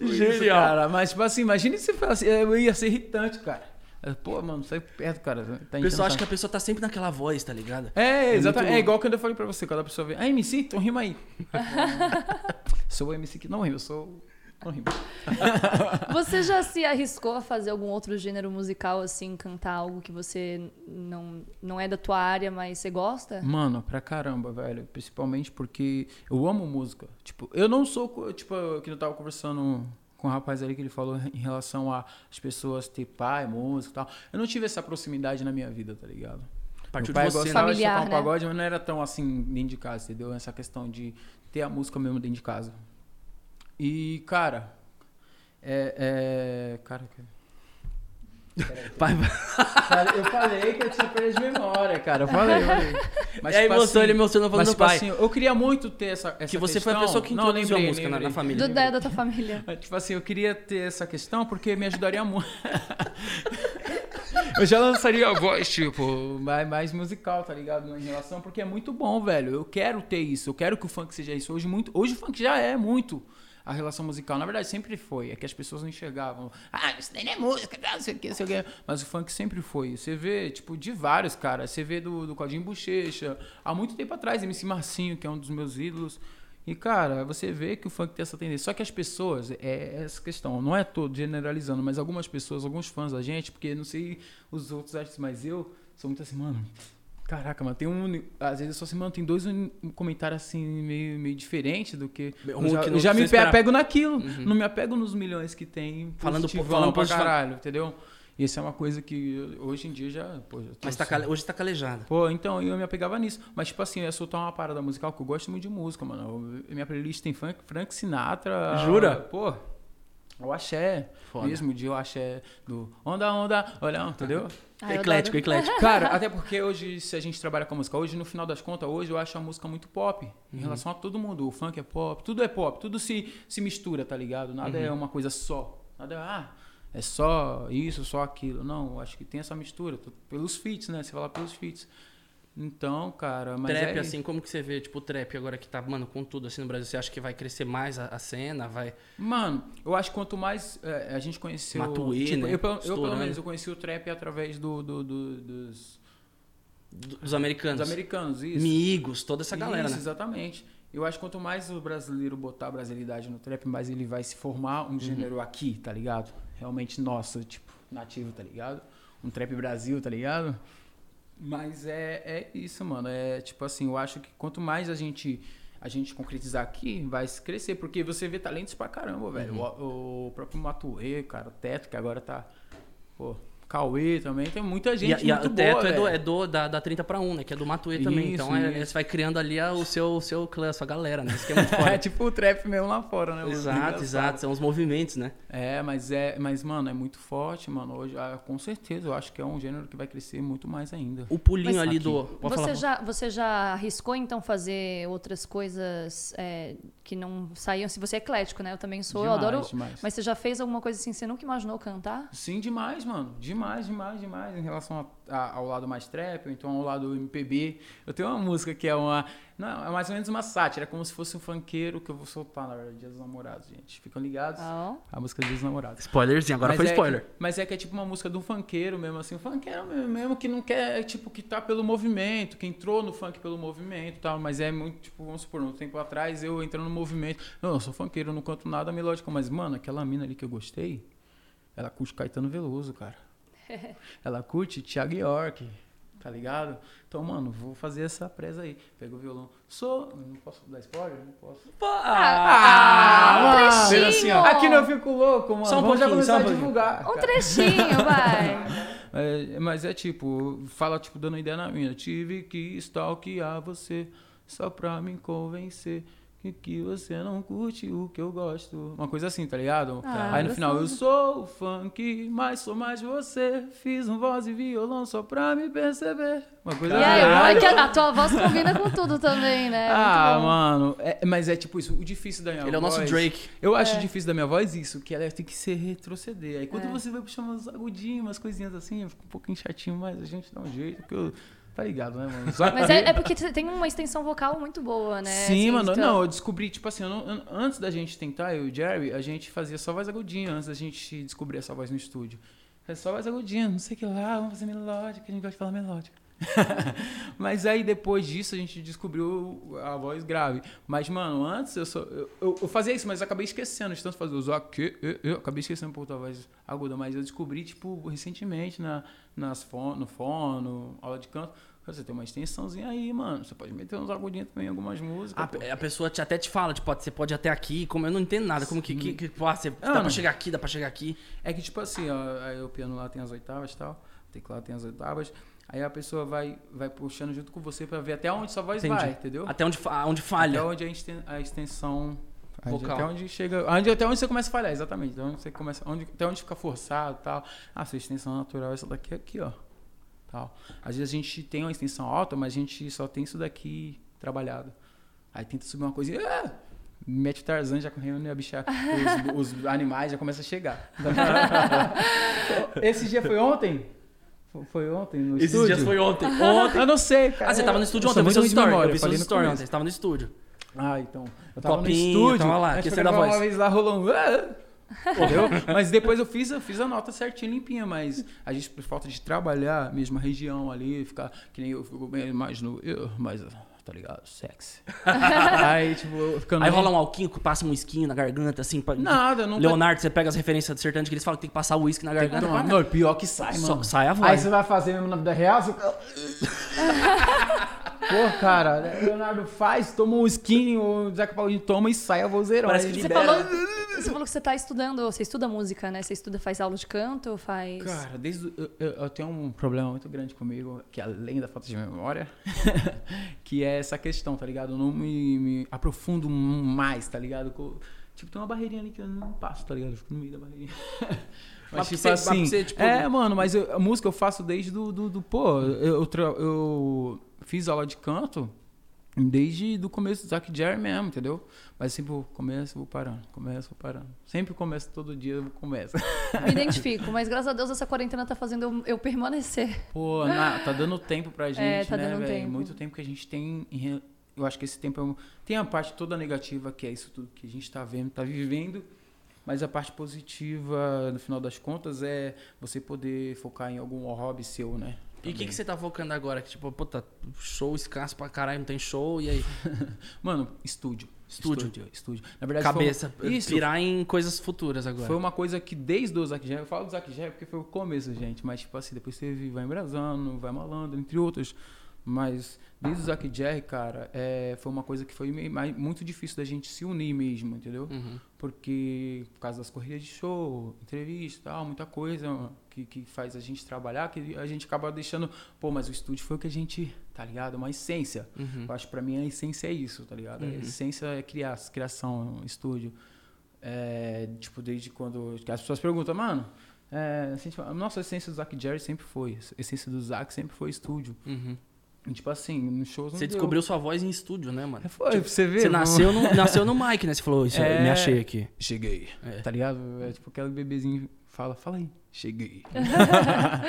Genial. Cara, mas, tipo assim, imagine se fosse. Eu ia ser irritante, cara. Pô, mano, sai perto, cara. Tá O pessoal acha que a pessoa tá sempre naquela voz, tá ligado? É, exatamente. muito- É igual quando eu falei pra você, quando a pessoa vê. Ah, MC, então rima aí. [laughs] sou o MC que não rima, eu sou. Não rima. [laughs] Você já se arriscou a fazer algum outro gênero musical, assim, cantar algo que você não, não é da tua área, mas você gosta? Mano, pra caramba, velho. Principalmente porque eu amo música. Tipo, eu não sou. Tipo, que eu tava conversando com o rapaz ali que ele falou em relação a as pessoas ter pai, música e tal. Eu não tive essa proximidade na minha vida, tá ligado? Partiu Meu pai de você, né? gostava de Familiar, tocar um né? pagode, mas não era tão assim dentro de casa, entendeu? Essa questão de ter a música mesmo dentro de casa. E, cara, é. é cara, [laughs] Vai. eu falei que eu tinha perda de memória, cara. Eu falei, eu falei. Mas, É, tipo emoção, ele assim, emocionou falando mas, do tipo pai. assim, eu queria muito ter essa, essa Que você foi a questão. pessoa que Não, introduziu a lembrei, música na, na lembrei. família. Do da, da tua família. Mas, [laughs] Tipo assim, eu queria ter essa questão porque me ajudaria muito. [laughs] eu já lançaria a voz, tipo, mais, mais musical, tá ligado? Em relação, porque é muito bom, velho. Eu quero ter isso, eu quero que o funk seja isso. Hoje, muito, hoje o funk já é muito a relação musical. Na verdade, sempre foi. É que as pessoas não enxergavam. Ah, isso daí não é música, não sei o que, não sei o que. Mas o funk sempre foi. Você vê, tipo, de vários, cara. Você vê do, do Codinho Bochecha. Há muito tempo atrás, MC Marcinho, que é um dos meus ídolos. E, cara, você vê que o funk tem essa tendência. Só que as pessoas, é essa questão, não é todo generalizando, mas algumas pessoas, alguns fãs da gente, porque não sei os outros artistas, mas eu sou muito assim, mano, Caraca, mano, tem um. Às vezes eu só assim, mano, tem dois um, um comentário assim, meio, meio diferente do que. Um eu já, que eu já me pe- esperava. apego naquilo. Não me apego nos milhões que tem. Falando- positivão falando pra caralho, entendeu? E isso é uma coisa que hoje em dia já. Pô, já Mas tá assim. cale- hoje tá calejada. Pô, então eu me apegava nisso. Mas, tipo assim, eu ia soltar uma parada musical que eu gosto muito de música, mano. Eu- minha playlist tem funk, Frank Sinatra. Jura? Pô, o axé. Foda. Mesmo de o axé do onda, onda, olha, entendeu? Ah, eclético, eclético. [laughs] Cara, até porque hoje, se a gente trabalha com a música, hoje, no final das contas, hoje eu acho a música muito pop. Uhum. Em relação a todo mundo. O funk é pop, tudo é pop, tudo se, se mistura, tá ligado? Nada Uhum. é uma coisa só. Nada é, ah, é só isso, só aquilo. Não, eu acho que tem essa mistura. tu- Pelos feats, né? Você fala pelos feats. Então, cara, mas trap, é... assim, como que você vê, tipo, o trap agora que tá, mano, com tudo assim no Brasil? Você acha que vai crescer mais a, a cena? Vai. Mano, eu acho que quanto mais é, a gente conheceu... Matuê, tipo, né? eu, pelo- eu, pelo Estourando. menos, eu conheci o trap através do, do- do- dos, do- Dos americanos. dos americanos, isso. Migos, toda essa galera, Isso, né? exatamente. Eu acho que quanto mais o brasileiro botar a brasilidade no trap, mais ele vai se formar Uhum. um gênero aqui, tá ligado? Realmente nosso, tipo, nativo, tá ligado? Um trap Brasil, tá ligado? Mas é, é isso, mano. É tipo assim, eu acho que quanto mais a gente a gente concretizar aqui, vai se crescer, porque você vê talentos pra caramba, velho. Uhum. O, o próprio Matuê, cara, Teto, que agora tá. Pô, Cauê também, tem muita E, gente e muito o teto boa, é, do, é do, da, da 30 pra 1, né? Que é do Matuê também. Isso, então é- você vai criando ali a- o seu, o seu clã, a sua galera, né? Isso que é muito [laughs] É foda. tipo o trap mesmo lá fora, né? exato, exato. São os movimentos, né? É, mas é, mas mano, é muito forte, mano. Hoje, ah, com certeza, eu acho que é um gênero que vai crescer muito mais ainda. O pulinho Mas ali aqui. do. Pode Você falar. já, você já arriscou, então, fazer outras coisas é, que não saíam? Se você é eclético, né? Eu também sou, eu Demais, adoro. demais. Mas você já fez alguma coisa assim, você nunca imaginou cantar? Sim, demais, mano. Demais, demais, demais. Em relação a- a- ao lado mais trap, ou então ao lado MPB. Eu tenho uma música que é uma. Não, é mais ou menos uma sátira, é como se fosse um funkeiro que eu vou soltar na verdade, Dia dos Namorados, gente. Ficam ligados? Ó. A música Dia dos Namorados. Spoilerzinho, agora Mas foi é spoiler. que- mas é que é tipo uma música de um funkeiro mesmo, assim. Um funkeiro mesmo, mesmo que não quer, tipo, que tá pelo movimento, que entrou no funk pelo movimento e tal. Mas é muito, tipo, vamos supor, um tempo atrás eu entrando no movimento. Não, eu sou funkeiro, eu não canto nada melódico. Mas, mano, aquela mina ali que eu gostei, ela curte Caetano Veloso, cara. Ela curte Thiago York, tá ligado? Então, mano, vou fazer essa presa aí. Pega o violão. Sou. Não posso dar spoiler? Não posso. Ah, um mano. trechinho! assim, ó. Aqui não fico louco, mano. Só um Vamos já começar um a divulgar. Um cara. trechinho, [laughs] vai. É, mas é tipo, fala tipo dando ideia na minha. Tive que stalkear você só pra me convencer que, que você não curte o que eu gosto. Uma coisa assim, tá ligado? Ah, Aí no final, eu gostoso. sou o funk, mas sou mais você. Fiz um voz e violão só pra me perceber. Uma coisa E aí, assim. é que a, tua voz combina com tudo também, né? Ah, mano, é- mas é tipo isso, o difícil da minha Ele é o nosso voz- Drake. Eu acho difícil da minha voz isso, que ela tem que ser retroceder. Aí quando É. você vai puxar umas agudinhos, umas coisinhas assim, fica um pouquinho chatinho, mas a gente dá um jeito, porque eu... Tá ligado, né, mano? Só [laughs] Mas que- é, é porque você tem uma extensão vocal muito boa, né? Sim, Assim, mano, então- não, eu descobri, tipo assim, eu não- eu- antes da gente tentar, eu e o Jerry, a gente fazia só voz agudinha, antes da gente descobrir essa voz no estúdio. Fazia só voz agudinha, não sei o que lá, vamos fazer melódica, a gente gosta de falar melódica. [laughs] Mas aí depois disso a gente descobriu a voz grave. Mas, mano, antes eu só. Eu, eu- eu fazia isso, mas eu acabei esquecendo de tanto fazer os aqui. Eu, eu acabei esquecendo um pouco da voz aguda, mas eu descobri, tipo, recentemente na, nas fono, no fono, aula de canto. Você tem uma extensãozinha aí, mano. Você pode meter uns agudinhos também em algumas músicas. A, pô. a pessoa te- até te fala, tipo, você pode ir até aqui, como eu não entendo nada, como que, que, que pô, você, dá não. pra chegar aqui, dá pra chegar aqui. É que, tipo assim, ó, aí o piano lá tem as oitavas e tal, o teclado tem as oitavas, aí a pessoa vai, vai puxando junto com você pra ver até onde sua voz Entendi. vai, entendeu? Até onde, onde falha. Até onde a, exten- a extensão. Vocal. Até onde chega. Onde, até onde você começa a falhar, exatamente. Até onde você começa. Onde, até onde fica forçado e tal. Ah, sua extensão natural é essa daqui aqui, ó. Tal. Às vezes a gente tem uma extensão alta, mas a gente só tem isso daqui trabalhado. Aí tenta subir uma coisa e. Ah! Mete o Tarzan já correndo e a bicha. Os, os animais já começam a chegar. [laughs] Esse dia foi ontem? Foi- ontem no Esses estúdio? dias foi ontem. Ontem. [laughs] Eu não sei, cara. Ah, você tava no estúdio ontem, eu vi seus stories. Eu vi seus stories ontem, você tava no estúdio. Ah, então. Eu tava Copinho, no estúdio. tava lá, a gente aquecendo foi a gravar voz. Uma vez lá rolou um. Entendeu? Mas depois eu fiz, eu fiz a nota certinha, limpinha, mas a gente, por falta de trabalhar a mesma região ali, ficar que nem eu fico mais no. eu, mais tá ligado? Sexy. [laughs] aí, tipo, ficando. Aí rola um alquinho, que passa um esquinho na garganta, assim. Pra... Nada, não Leonardo, você pega as referências do sertanejo que eles falam que tem que passar o uísque na garganta. pá, Não, pior que sai, só- mano. sai a Aí voz. você vai fazer mesmo na vida real, você... [laughs] Pô, cara, Leonardo faz, toma um skin, o Zeca Paulinho toma e sai a vozeirão. Parece Aí que Você libera. falou, você falou que você tá estudando, você estuda música, né? Você estuda, faz aula de canto ou faz. Cara, desde eu, eu- tenho um problema muito grande comigo, que além da falta de memória, [laughs] que é essa questão, tá ligado? Eu não me, me aprofundo mais, tá ligado? Tipo, tem uma barreirinha ali que eu não passo, tá ligado? Eu fico no meio da barreirinha. [laughs] Mas Mas, tipo você- mas assim, você, tipo- é, mano, mas eu- a música eu faço desde do, do, do- pô, eu, eu, eu fiz aula de canto desde do começo do Zack Jerry mesmo, entendeu? Mas sempre vou, começo, vou parando, começo, vou parando. Sempre começo, todo dia eu começo. [laughs] Me identifico, mas graças a Deus essa quarentena tá fazendo eu, eu permanecer. Pô, na- tá dando tempo pra gente, tá né, dando velho? tempo. Muito tempo que a gente tem. Eu acho que esse tempo é um- tem a parte toda negativa, que é isso tudo que a gente tá vendo, tá vivendo. Mas a parte positiva, no final das contas, é você poder focar em algum hobby seu, né? E o que, que você tá focando agora? Que tipo, puta, show escasso pra caralho, não tem show, e aí? [laughs] Mano, estúdio. Estúdio. Estúdio. estúdio. Na verdade, Cabeça, foi, uma- isso, pirar em coisas futuras agora. Foi uma coisa que desde o Zack Jam, eu falo do Zack Jam porque foi o começo, gente, mas tipo assim, depois teve Vai Embrasando, Vai Malandro, entre outros. Mas desde o Zack Jerry, cara, é, foi uma coisa que foi muito difícil da gente se unir mesmo, entendeu? Uhum. Porque por causa das corridas de show, entrevista tal, muita coisa que, que faz a gente trabalhar, que a gente acaba deixando. Pô, mas o estúdio foi o que a gente, tá ligado? Uma essência. Uhum. Eu acho que pra mim a essência é isso, tá ligado? A Uhum. essência é criar, criação, estúdio. É, tipo, desde quando as pessoas perguntam, mano, é, a nossa, a essência do Zack Jerry sempre foi. A essência do Zack sempre foi estúdio. Uhum. E, tipo assim, nos shows não Você deu. descobriu sua voz em estúdio, né, mano? É, Foi, pra você ver. Você mano. nasceu no, [laughs] nasceu no mic, né? Você falou, isso, É. me achei aqui. Cheguei. É. Tá ligado? É tipo aquele bebezinho fala, fala aí. Cheguei. [laughs]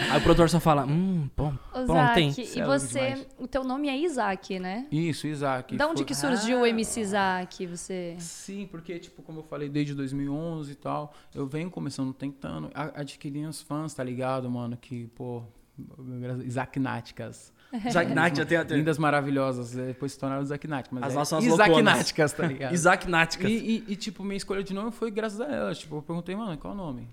Aí o produtor só fala, hum, bom, Ô, bom, tem. e você. demais. O teu nome é Isaac, né? Isso, Isaac. da onde foi- que surgiu o MC Isaac? Você. Sim, porque, tipo, como eu falei, desde 2011 e tal, eu venho começando, tentando, a- adquirindo os fãs, tá ligado, mano? Que, pô, Isaac Náticas. [laughs] Isaac Knight já tem até. Lindas, maravilhosas. é, Depois se tornaram Isaac Náticas. Mas As é nossas Isaac tá ligado? Isaac. E, e- e, tipo, minha escolha de nome foi graças a elas. Tipo, eu perguntei, mano, qual é o nome?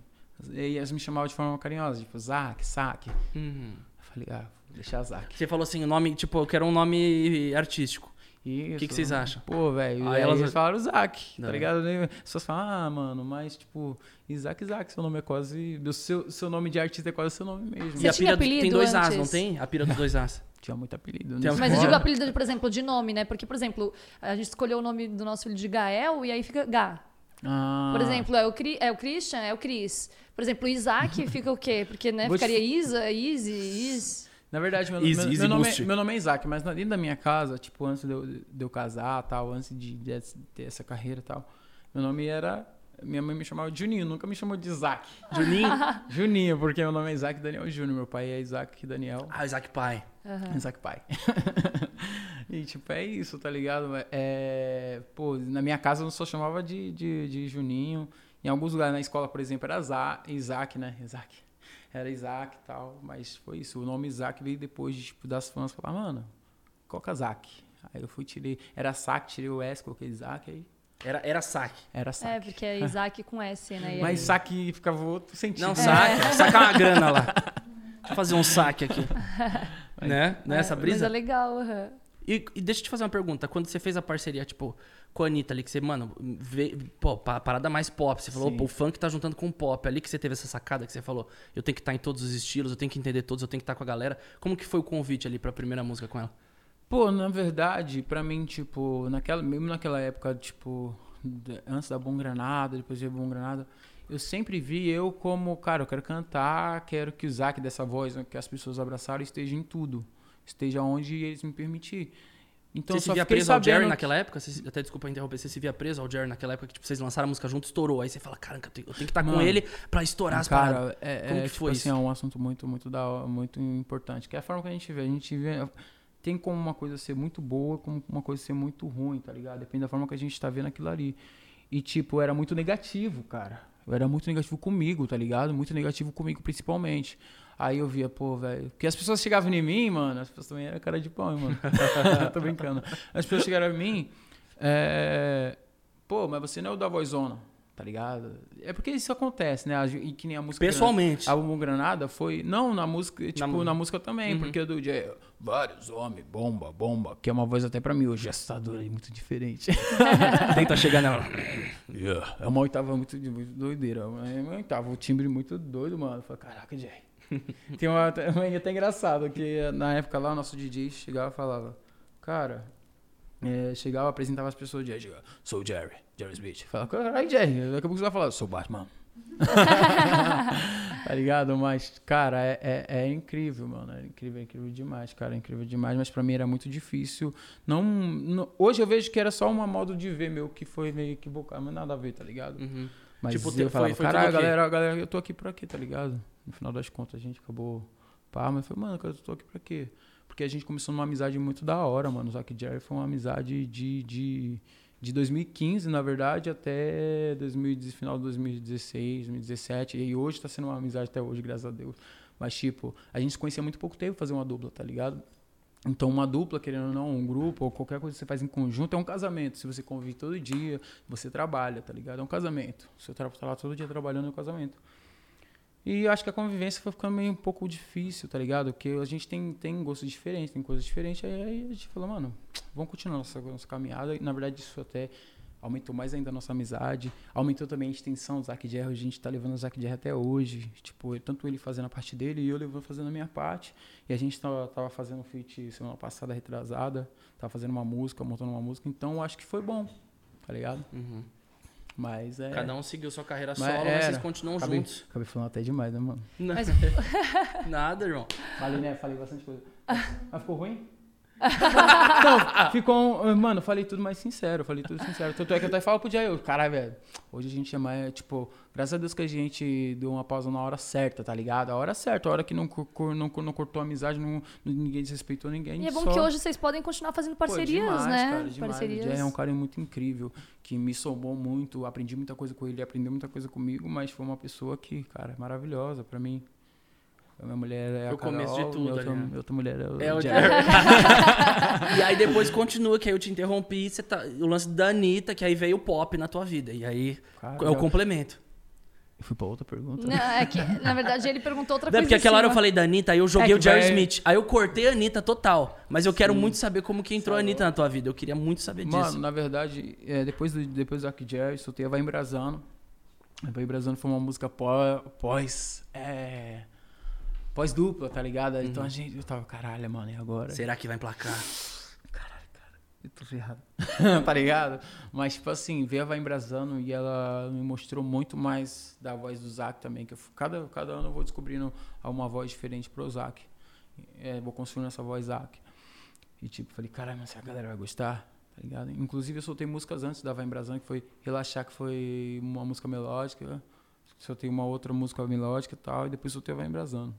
E elas me chamavam de forma carinhosa, tipo, Zac, Sac. Eu Uhum. falei, ah, vou deixar Zac. Você falou assim, o nome, tipo, eu quero um nome artístico. Isso. O que que vocês acham? Pô, velho. Aí Aí elas- falaram Não. tá ligado? As pessoas falam, ah, mano, mas tipo, Isaac, Isaac, seu nome é quase. O seu, seu nome de artista é quase seu nome mesmo. Você e a tinha pira do- tem dois As, antes? não tem? A pira dos dois As. [laughs] Tinha muito apelido. Né? Mas eu digo apelido, por exemplo, de nome, né? Porque, por exemplo, a gente escolheu o nome do nosso filho de Gael e aí fica Gá. Ah, Por exemplo, é o, Cri- é o Christian, é o Cris. Por exemplo, o Isaac fica o quê? Porque, né, Vou te ficaria Isa, Easy, Is. Na verdade, meu, Easy, meu, easy meu nome, é, meu nome é Isaac, mas na- dentro da minha casa, tipo, antes de eu, de eu casar tal, antes de, de ter essa carreira e tal, meu nome era. Minha mãe me chamava de Juninho, nunca me chamou de Isaac. Juninho? [laughs] Juninho, porque meu nome é Isaac Daniel Júnior. Meu pai é Isaac Daniel. Ah, Isaac Pai. Isaac Pai. [laughs] e tipo, é isso, tá ligado? É, pô, na minha casa eu só chamava de, de, de Juninho. Em alguns lugares na escola, por exemplo, era Isaac, né? Isaac. Era Isaac e tal, mas foi isso. O nome Isaac veio depois de, tipo, das fãs falar, mano, coloca Isaac. Aí eu fui, tirei, era Sac, tirei o S, coloquei Isaac, aí Era, era saque. era É, Sac. porque é Isaac com S, né? E mas aí- Sac ficava outro sentido. Não, saque. Saca uma grana lá. Deixa eu fazer um saque aqui. [laughs] né? Né, essa Mas brisa? é legal, aham. E, e deixa eu te fazer uma pergunta. Quando você fez a parceria, tipo, com a Anitta ali, que você, mano, vê, pô, pa- parada mais pop. Você falou, pô, o funk tá juntando com o pop. Ali que você teve essa sacada que você falou, eu tenho que estar em todos os estilos, eu tenho que entender todos, eu tenho que estar com a galera. Como que foi o convite ali pra primeira música com ela? Pô, na verdade, pra mim, tipo, naquela, mesmo naquela época, tipo, antes da Bom Granada, depois de Bom Granada, eu sempre vi eu como, cara, eu quero cantar, quero que o Zac dessa voz, né, que as pessoas abraçaram, esteja em tudo. Esteja onde eles me permitir. Então, você se via preso ao Jerry naquela época? Você- até desculpa interromper, você se via preso ao Jerry naquela época que tipo, vocês lançaram a música junto, estourou. Aí você fala, caramba, eu tenho, que estar com Mano, ele pra estourar as paradas. Cara, é, Como é, que tipo foi assim, isso? é um assunto muito, muito, da, muito importante. Que é a forma que a gente vê. A gente vê. Tem como uma coisa ser muito boa, como uma coisa ser muito ruim, tá ligado? Depende da forma que a gente tá vendo aquilo ali. E, tipo, era muito negativo, cara. Eu era muito negativo comigo, tá ligado? Muito negativo comigo, principalmente. Aí eu via, pô, velho. Porque as pessoas chegavam em mim, mano. As pessoas também eram cara de pau, mano. [laughs] Tô brincando. As pessoas chegaram em mim. É... Pô, mas você não é o da vozona, tá ligado? É porque isso acontece, né? E que nem a música. Pessoalmente. A Bumbum Granada foi. Não, na música, tipo, mu- na, música também, Uhum. porque do Jay. Vários homens, bomba, bomba. Que é uma voz até pra mim hoje, assustadora e muito diferente. [laughs] Tenta chegar nela. Yeah. É uma oitava muito, muito doideira. É uma oitava, o timbre muito doido, mano. Eu falei, caraca, Jay. Tem uma, [laughs] uma até engraçado, que na época lá, o nosso DJ chegava e falava, cara, é, chegava, apresentava as pessoas, Jay, chegava, sou o Jerry, Jerry Smith. Falava, caralho, Jay, daqui a pouco você vai falar, sou o Batman. [laughs] tá ligado? Mas, cara, é, é, é incrível, mano. É incrível, é incrível demais, cara. É incrível demais. Mas pra mim era muito difícil. Não, não- hoje eu vejo que era só uma modo de ver meu que foi meio equivocado, mas nada a ver, tá ligado? Uhum. Mas Tipo, eu falava, caralho, tudo aqui." galera, galera, eu tô aqui pra quê, tá ligado? No final das contas, a gente acabou. Pá, mas foi, mano, cara, eu tô aqui pra quê? Porque a gente começou numa amizade muito da hora, mano. O Zac Jerry foi uma amizade de, de, de 2015, na verdade, até 2000, final de 2016, 2017. E hoje tá sendo uma amizade até hoje, graças a Deus. Mas, tipo, a gente se conhecia muito pouco tempo fazer uma dupla, tá ligado? Então, uma dupla, querendo ou não, um grupo, ou qualquer coisa que você faz em conjunto, é um casamento. Se você convive todo dia, você trabalha, tá ligado? É um casamento. Se eu tá lá todo dia trabalhando, é um casamento. E eu acho que a convivência foi ficando meio um pouco difícil, tá ligado? Porque a gente tem, tem gostos diferentes, tem coisas diferentes. Aí, a gente falou, mano, vamos continuar nossa, nossa caminhada. E, na verdade, isso até aumentou mais ainda a nossa amizade. Aumentou também a extensão do Zac Jerry. A gente tá levando o Zac Jerry até hoje. Tipo, tanto ele fazendo a parte dele e eu levando fazendo a minha parte. E a gente tava, tava fazendo um feat semana passada, retrasada. Tava fazendo uma música, montando uma música. Então, acho que foi bom, tá ligado? Uhum. Mas é... Cada um seguiu sua carreira Mas solo, mas era. vocês continuam Acabei, juntos. acabei falando até demais, né, mano? Não- Mas- [laughs] Nada, irmão. Falei, né? Falei bastante coisa. [laughs] Mas ficou ruim? [laughs] então, ficou. um- Mano, falei tudo mais sincero, falei tudo sincero. Tanto é que eu até falo pro Jair, caralho, velho. Hoje a gente é mais, tipo, graças a Deus que a gente deu uma pausa na hora certa, tá ligado? A hora certa, a hora que não, cur- não, não cortou a amizade, não, ninguém desrespeitou ninguém. E é bom só- que hoje vocês podem continuar fazendo Pô, parcerias, demais, né? Cara, demais. Parcerias. É um cara muito incrível, que me somou muito, aprendi muita coisa com ele, aprendeu muita coisa comigo, mas foi uma pessoa que, cara, é maravilhosa pra mim. A minha mulher é a o começo de tudo minha ali, outra, né? minha outra mulher é o, É o Jerry. [laughs] E aí depois continua, que aí eu te interrompi, você tá, o lance da Anitta, que aí veio o pop na tua vida. E aí Cara, é o complemento. Eu fui pra outra pergunta. Não, é que, na verdade, ele perguntou outra Não, coisa. porque aquela hora eu falei da Anitta, aí eu joguei É o Jerry vai- Smith. Aí eu cortei a Anitta total. Mas eu quero Sim. muito saber como que entrou a Anitta na tua vida. Eu queria muito saber disso. Mano, na verdade, é, depois do, depois do Zac Jerry, soltei a Vai Embrasando. A Vai Embrasando foi uma música pó- pós. É, pós dupla, tá ligado? Então Uhum. a gente. Eu tava, caralho, mano, e agora? Será que vai emplacar? Eu tô ferrado. [laughs] tá ligado? Mas, tipo assim, veio a Vai Embrasando e ela me mostrou muito mais da voz do Zac também. Que eu, cada, cada ano eu vou descobrindo uma voz diferente pro Zac. É, vou construindo essa voz Zac. E tipo, falei, caralho, mas a galera vai gostar, tá ligado? Inclusive eu soltei músicas antes da Vai Embrasando, que foi Relaxar, que foi uma música melódica. Soltei uma outra música melódica e tal, e depois soltei a Vai Embrasando.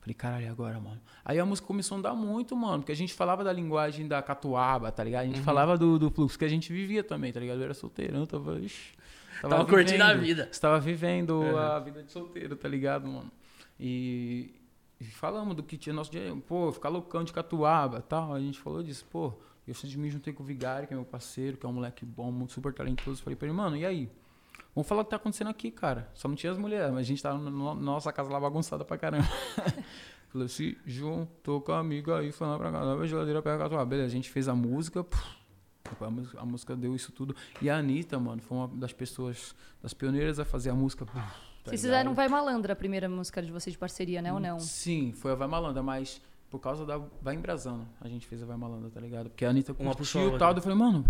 Falei, caralho, e agora, mano? Aí a música começou a andar muito, mano, porque a gente falava da linguagem da catuaba, tá ligado? A gente Uhum. falava do, do fluxo que a gente vivia também, tá ligado? Eu era solteirão, tava. ixi, Tava curtindo a vida. Você tava vivendo Uhum. a vida de solteiro, tá ligado, mano? E, e falamos do que tinha nosso dia, pô, ficar loucão de catuaba tal. A gente falou disso, pô. Eu me juntei com o Vigário, que é meu parceiro, que é um moleque bom, muito super talentoso. Falei pra ele, mano, e aí? Vamos falar o que tá acontecendo aqui, cara. Só não tinha as mulheres, mas a gente tava na no- nossa casa lá bagunçada pra caramba. [laughs] Falei, se juntou com a amiga aí, foi lá pra casa, a geladeira pra catuaba. Beleza, a gente fez a música, puf, a música, a música deu isso tudo. E a Anitta, mano, foi uma das pessoas, das pioneiras a fazer a música. puf, tá Vocês ligado? fizeram Vai Malandra, a primeira música de vocês de parceria, né? Ou não? Sim, foi a Vai Malandra, mas por causa da Vai Embrasando, a gente fez a Vai Malandra, tá ligado? Porque a Anitta a curtiu e tal, eu falei, mano...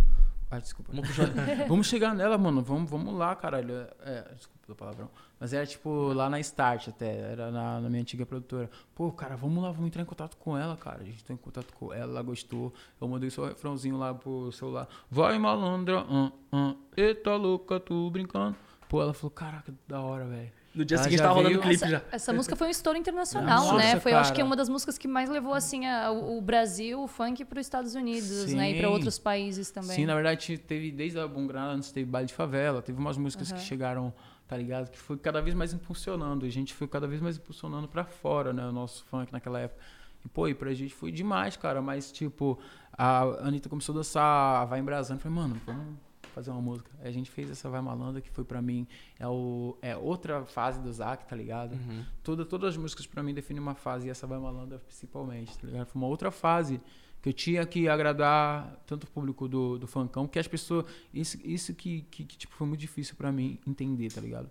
Ah, desculpa. Vamos puxar. Vamos chegar nela, mano. Vamos, vamos lá, caralho. É, desculpa o palavrão. Mas era tipo lá na Start até. Era na, na minha antiga produtora. Pô, cara, vamos lá, vamos entrar em contato com ela, cara. A gente entrou em contato com ela, ela gostou. Eu mandei só o refrãozinho lá pro celular. Vai, malandra, hum, hum. Eita louca, tu brincando. Pô, ela falou, caraca, da hora, velho. No dia Ela seguinte tava rolando o clipe Essa, já. essa música foi um estouro internacional, Nossa, né? Foi, eu acho cara. que uma das músicas que mais levou assim a- o, Brasil, o funk para os Estados Unidos, né? E para Sim. outros países também. Sim, na verdade teve desde a Bom Granada, antes teve baile de favela, teve umas músicas Aham. que chegaram tá ligado? Que foi cada vez mais impulsionando. A gente foi cada vez mais impulsionando pra fora, né? O nosso funk naquela época. E, pô, e pra gente foi demais, cara. Mas, tipo, a Anitta começou a dançar, vai embrasando. Falei, mano, vamos fazer uma música. A gente fez essa Vai Malandra, que foi pra mim, é, o, é outra fase do Zac, tá ligado? Uhum. Toda, todas as músicas pra mim definem uma fase, e essa Vai Malandra principalmente, tá ligado? Foi uma outra fase que eu tinha que agradar tanto o público do, do funkão, que as pessoas... Isso, isso que, que, que, tipo, foi muito difícil pra mim entender, tá ligado?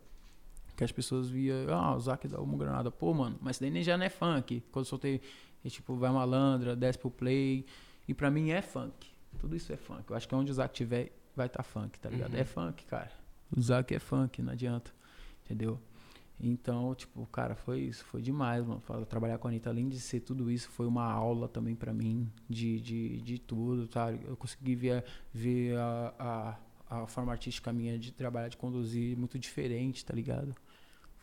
Que as pessoas via, ah, o Zac dá uma granada. Pô, mano, mas daí nem já não é funk. Quando eu soltei, é, tipo, Vai Malandra, desce pro play. E pra mim é funk. Tudo isso é funk. Eu acho que onde o Zac tiver, vai estar tá funk, tá ligado? Uhum. É funk, cara. O Zac é funk, não adianta. Entendeu? Então, tipo, cara, foi isso, foi demais, mano. Trabalhar com a Anitta, além de ser tudo isso, foi uma aula também pra mim de, de, de tudo, tá? Eu consegui ver, ver a, a, a forma artística minha de trabalhar, de conduzir muito diferente, tá ligado?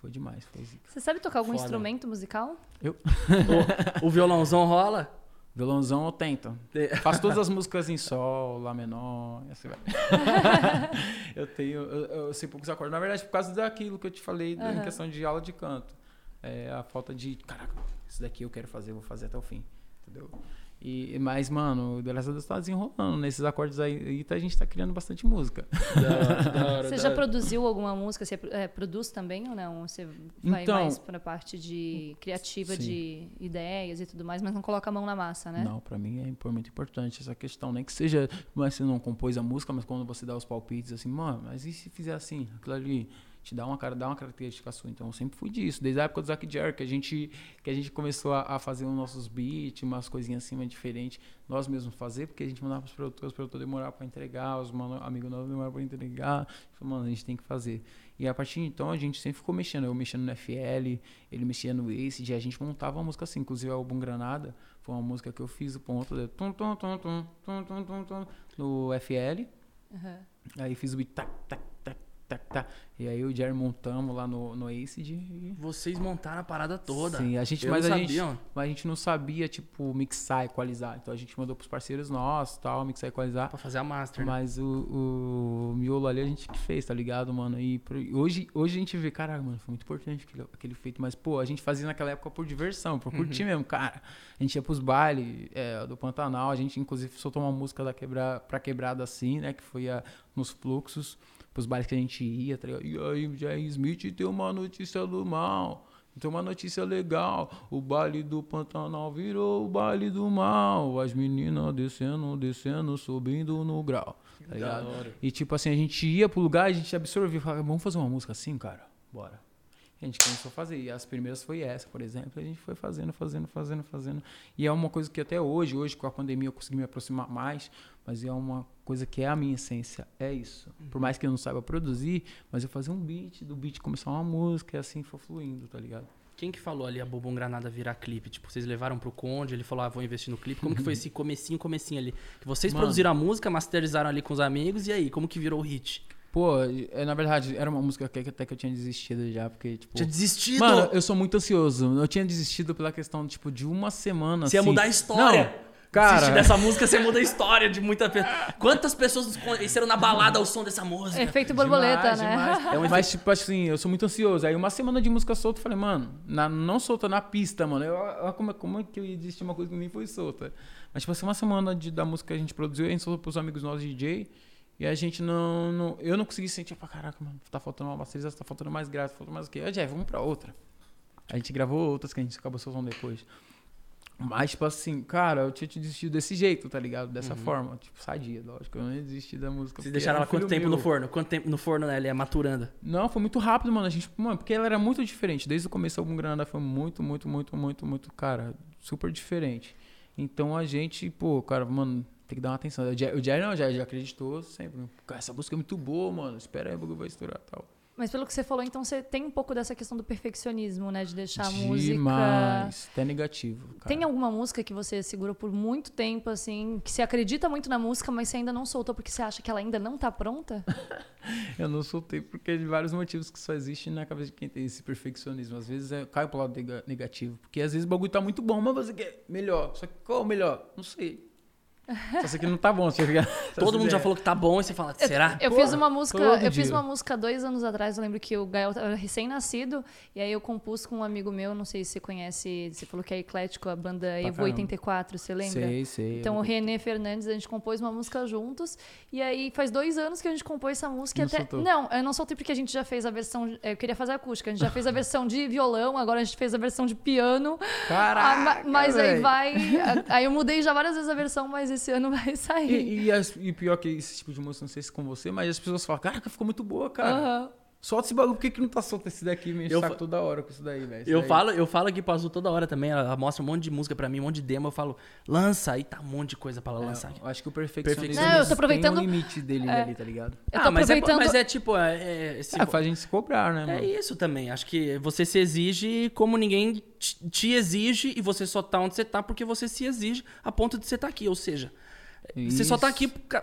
Foi demais, foi zica. Você sabe tocar algum Foda. instrumento musical? o, o violãozão rola? Violãozão eu tento. Te- [laughs] Faço todas as músicas em sol, lá menor, e assim vai. [laughs] eu tenho, eu, eu sei poucos acordes. Na verdade, por causa daquilo que eu te falei da- em questão de aula de canto. É a falta de, caraca, isso daqui eu quero fazer, eu vou fazer até o fim. Entendeu? E, mas, mano, graças a Deus tá desenrolando. Nesses acordes aí, tá- a gente tá criando bastante música. Da hora, da hora, [laughs] Você da já hora. produziu alguma música? Você é, produz também ou não? Você vai Então- mais pra parte de criativa, Sim. de ideias e tudo mais, mas não coloca a mão na massa, né? Não, pra mim é muito importante essa questão. Nem que seja, mas você não compôs a música, mas quando você dá os palpites, assim, mano, mas e se fizer assim? Aquilo ali te dá uma cara, dá uma característica sua. Então eu sempre fui disso, desde a época do Zack Jerry, que a gente que a gente começou a, a fazer os nossos beats, umas coisinhas assim, mas diferentes, nós mesmos fazer, porque a gente mandava para os produtores, os produtores demoravam para entregar, os mano, amigos nossos demoravam para entregar. Falou, mano, a gente tem que fazer. E a partir de então a gente sempre ficou mexendo, eu mexendo no FL, ele mexia no Ace e a gente montava uma música assim, inclusive o álbum Granada, foi uma música que eu fiz o ponto de tum tum tum tum tum tum tum, tum no FL. Uhum. Aí fiz o beat tac tac tac, tac, tac. E aí o Jerry montamos lá no, no Acid. E... Vocês montaram a parada toda. Sim, a gente, Eu mas, a gente, sabia, mas a gente não sabia, tipo, mixar, equalizar. Então a gente mandou pros parceiros nossos, tal, mixar, equalizar. Pra fazer a master, né? Mas o, o miolo ali a gente que fez, tá ligado, mano? E hoje, hoje a gente vê, caralho, mano, foi muito importante aquele, aquele feito. Mas, pô, a gente fazia naquela época por diversão, por curtir mesmo, cara. A gente ia pros bailes é, do Pantanal, a gente inclusive soltou uma música da quebra, pra quebrada assim, né? Que foi a, nos fluxos, pros bailes que a gente ia, tá ligado? E aí, Jair Smith tem uma notícia do mal. Tem uma notícia legal, o baile do Pantanal virou o baile do mal. As meninas descendo, descendo, subindo no grau. Tá ligado? E tipo assim, a gente ia pro lugar, a gente absorvia, falava, vamos fazer uma música assim, cara? Bora. E a gente começou a fazer. E as primeiras foi essa, por exemplo. A gente foi fazendo, fazendo, fazendo, fazendo. E é uma coisa que até hoje, hoje com a pandemia eu consegui me aproximar mais, mas é uma coisa que é a minha essência. É isso. Por mais que eu não saiba produzir, mas eu fazer um beat, do beat começar uma música e assim foi fluindo, tá ligado? Quem que falou ali a Bobão Granada virar clipe? Tipo, vocês levaram pro Conde, ele falou, ah, vou investir no clipe. Como que foi [laughs] esse comecinho, comecinho ali? Que vocês Mano. produziram a música, masterizaram ali com os amigos, e aí, como que virou o hit? Pô, é, na verdade, era uma música que até que eu tinha desistido já, porque, tipo. Tinha desistido! Mano, eu sou muito ansioso. Eu tinha desistido pela questão, tipo, de uma semana. Você ia assim. mudar a história. Não, cara. Assistir dessa música, você muda a história de muita pessoa. Quantas pessoas conheceram na balada ao som dessa música? Efeito borboleta, Demais, né? demais. [laughs] É um Mas, tipo assim, eu sou muito ansioso. Aí, uma semana de música solta, eu falei, mano, na- não solta na pista, mano. Eu, eu- como, é- como é que eu ia desistir uma coisa que nem foi solta? Mas, tipo assim, uma semana de, da música que a gente produziu, a gente soltou pros amigos nossos DJ. E a gente não, não. Eu não consegui sentir, pra caraca, mano, tá faltando uma masterização, tá faltando mais grave, tá faltando mais o quê? Ó, Jeff, vamos pra outra. A gente gravou outras que a gente acabou soltando depois. Mas, tipo assim, cara, eu tinha te desistido desse jeito, tá ligado? Dessa forma. Tipo, sadia, lógico. Eu não ia desistir da música. Vocês deixaram ela quanto tempo meu. no forno? Quanto tempo no forno, né? Ele é maturando. Não, foi muito rápido, mano. A gente, mano, porque ela era muito diferente. Desde o começo, algum Granada foi muito, muito, muito, muito, muito, cara, super diferente. Então a gente, pô, cara, mano, tem que dar uma atenção. O Jerry, não, já, já acreditou sempre. Cara, essa música é muito boa, mano. Espera aí, o bagulho vai estourar e tal. Mas pelo que você falou, então você tem um pouco dessa questão do perfeccionismo, né? De deixar a música. Demais. Até negativo. Cara. Tem alguma música que você segurou por muito tempo, assim, que você acredita muito na música, mas você ainda não soltou porque você acha que ela ainda não tá pronta? [laughs] Eu não soltei porque de vários motivos que só existem na cabeça de quem tem esse perfeccionismo. Às vezes é, cai pro lado nega- negativo. Porque às vezes o bagulho tá muito bom, mas você quer melhor. Só que qual é o melhor? Não sei. Só sei que não tá bom, você fica... [laughs] Todo mundo já falou que tá bom e você fala, será? Eu Porra, fiz uma música, eu fiz dia. uma música dois anos atrás, eu lembro que o Gael era recém-nascido, e aí eu compus com um amigo meu, não sei se você conhece, você falou que é eclético, a banda Evo caramba. 84, você lembra? Sei, sei. Então o René Fernandes, a gente compôs uma música juntos, e aí faz dois anos que a gente compôs essa música e Não até. soltou? Não, eu não soltei porque a gente já fez a versão. Eu queria fazer acústica, a gente já fez a [laughs] versão de violão, agora a gente fez a versão de piano. Caraca, Ah, ma- mas aí velho. vai. Aí eu mudei já várias vezes a versão, mas esse ano vai [laughs] sair. E, e, as- e pior que esse tipo de música, não sei se com você, mas as pessoas falam, caraca, ficou muito boa, cara. Aham. Solta esse bagulho, por que, que não tá solto esse daqui? Me enche Eu o saco fa- toda hora com isso daí, velho. Isso Eu daí- falo, eu falo aqui pra Azul toda hora também. Ela mostra um monte de música pra mim, um monte de demo. Eu falo, lança, aí tá um monte de coisa pra ela lançar aqui. Eu acho que o perfeccionismo Não, eu tô aproveitando- tem um limite dele É. ali, tá ligado? Eu tô ah, mas é, aproveitando. mas é tipo, é, é, esse- Ah, faz a gente se cobrar, né, é mano? isso também. Acho que você se exige como ninguém te exige e você só tá onde você tá porque você se exige a ponto de você tá aqui. Ou seja, você só tá Isso. aqui por ca-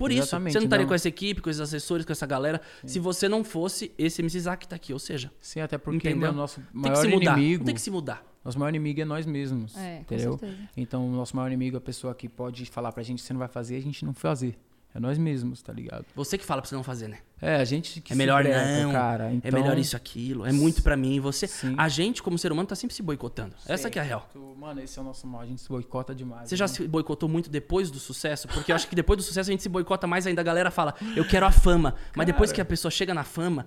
por isso. Por isso. Exatamente, Você não estaria não. com essa equipe, com esses assessores, com essa galera, se você não fosse esse MC Zack que tá aqui. Ou seja, Sim, até porque, Entendeu? mano, nosso tem que maior se mudar. inimigo... Tem que se mudar. Nosso maior inimigo é nós mesmos, É, com entendeu? certeza. Então, o nosso maior inimigo é a pessoa que pode falar pra gente, você não vai fazer, a gente não fazer. É nós mesmos, tá ligado? Você que fala pra você não fazer, né? É, a gente que É melhor breca, não, cara. é Então, melhor isso, aquilo, é muito pra mim. Você, Sim. a gente como ser humano tá sempre se boicotando. Essa Sei. que é a real. Mano, esse é o nosso mal, a gente se boicota demais. Você já né? se boicotou muito depois do sucesso? Porque eu acho que depois do sucesso a gente se boicota mais ainda. A galera fala, eu quero a fama. Mas depois Cara. que a pessoa chega na fama,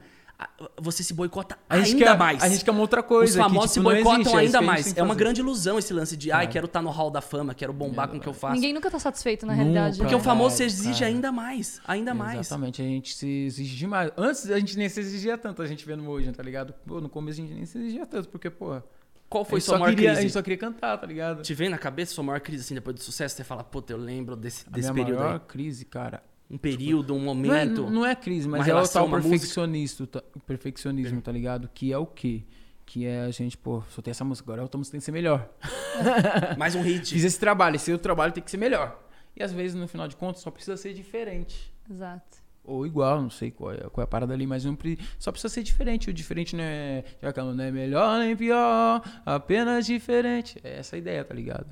você se boicota A ainda quer, mais. A gente quer uma outra coisa. Os famosos que, se tipo, não boicotam existe, é isso ainda a mais. É uma grande ilusão esse lance de, ai, É. quero estar no hall da fama, quero bombar com o que eu faço. Ninguém nunca tá satisfeito, na Nunca. realidade. Porque o famoso se É, exige cara. ainda mais. Ainda mais. Exatamente, a gente se exige demais. Antes a gente nem se exigia tanto, a gente vendo hoje, tá ligado? Pô, no começo a gente nem se exigia tanto, porque, pô. Qual a foi sua maior queria, A crise? gente só queria cantar, tá ligado? Te vem na cabeça sua maior crise assim depois do sucesso? Você fala, puta, eu lembro desse, A desse minha período maior aí. crise, cara. Um período, um Não é, momento. não é crise, mas uma é o tal perfeccionismo, tá, perfeccionismo, tá ligado? Que é o quê? Que é a gente, pô, soltei essa música, agora a outra música tem que ser melhor. [laughs] Mais um hit. Fiz esse trabalho, esse outro trabalho tem que ser melhor. E às vezes, no final de contas, só precisa ser diferente. Exato. Ou igual, não sei qual é, qual é a parada ali, mas não pre- só precisa ser diferente. O diferente não é. Já aquela, não é melhor nem pior, apenas diferente. É essa a ideia, tá ligado?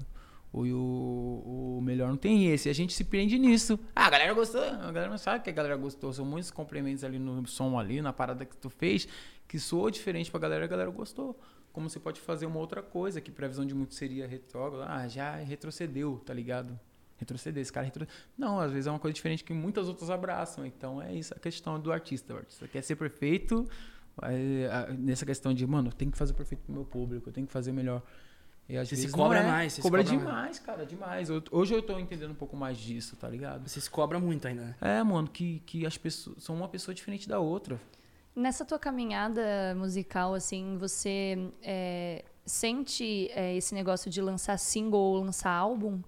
O, o, o melhor não tem esse. A gente se prende nisso. Ah, a galera gostou. A galera não sabe que a galera gostou. São muitos complementos ali no som ali, na parada que tu fez, que soou diferente pra galera, a galera gostou. Como você pode fazer uma outra coisa, que previsão de muito seria retrógrado. Ah, já retrocedeu, tá ligado? retroceder, esse cara retro... Não, às vezes é uma coisa diferente que muitas outras abraçam. Então é isso a questão do artista. O artista quer ser perfeito nessa questão de, mano, eu tenho que fazer perfeito pro meu público, eu tenho que fazer melhor. E às Você se vezes cobra não é. mais, você se Cobra cobra demais, cara, demais. Eu- hoje eu tô entendendo um pouco mais disso, tá ligado? Você se cobra muito ainda, né? É, mano, que, que as pessoas são uma pessoa diferente da outra. Nessa tua caminhada musical, assim, você é, sente é, esse negócio de lançar single ou lançar álbum?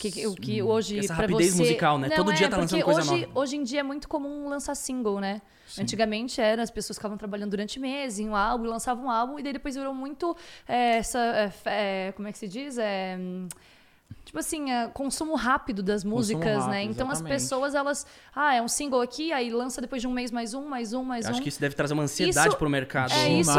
Que, que- o que hoje Essa pra rapidez você... musical, né? Não, Todo é, dia tá lançando porque coisa hoje, nova. Hoje em dia é muito comum lançar single, né? Sim. Antigamente era, as pessoas ficavam trabalhando durante meses em um álbum, lançavam um álbum, e daí depois virou muito é, essa. é, é, como é que se diz? É, hum, Tipo assim, é, consumo rápido das músicas, né? rápido, Então as exatamente. pessoas, elas. Ah, é um single aqui, aí lança depois de um mês mais um, mais um, mais Eu acho um. que isso deve trazer uma ansiedade Isso- pro mercado é isso-.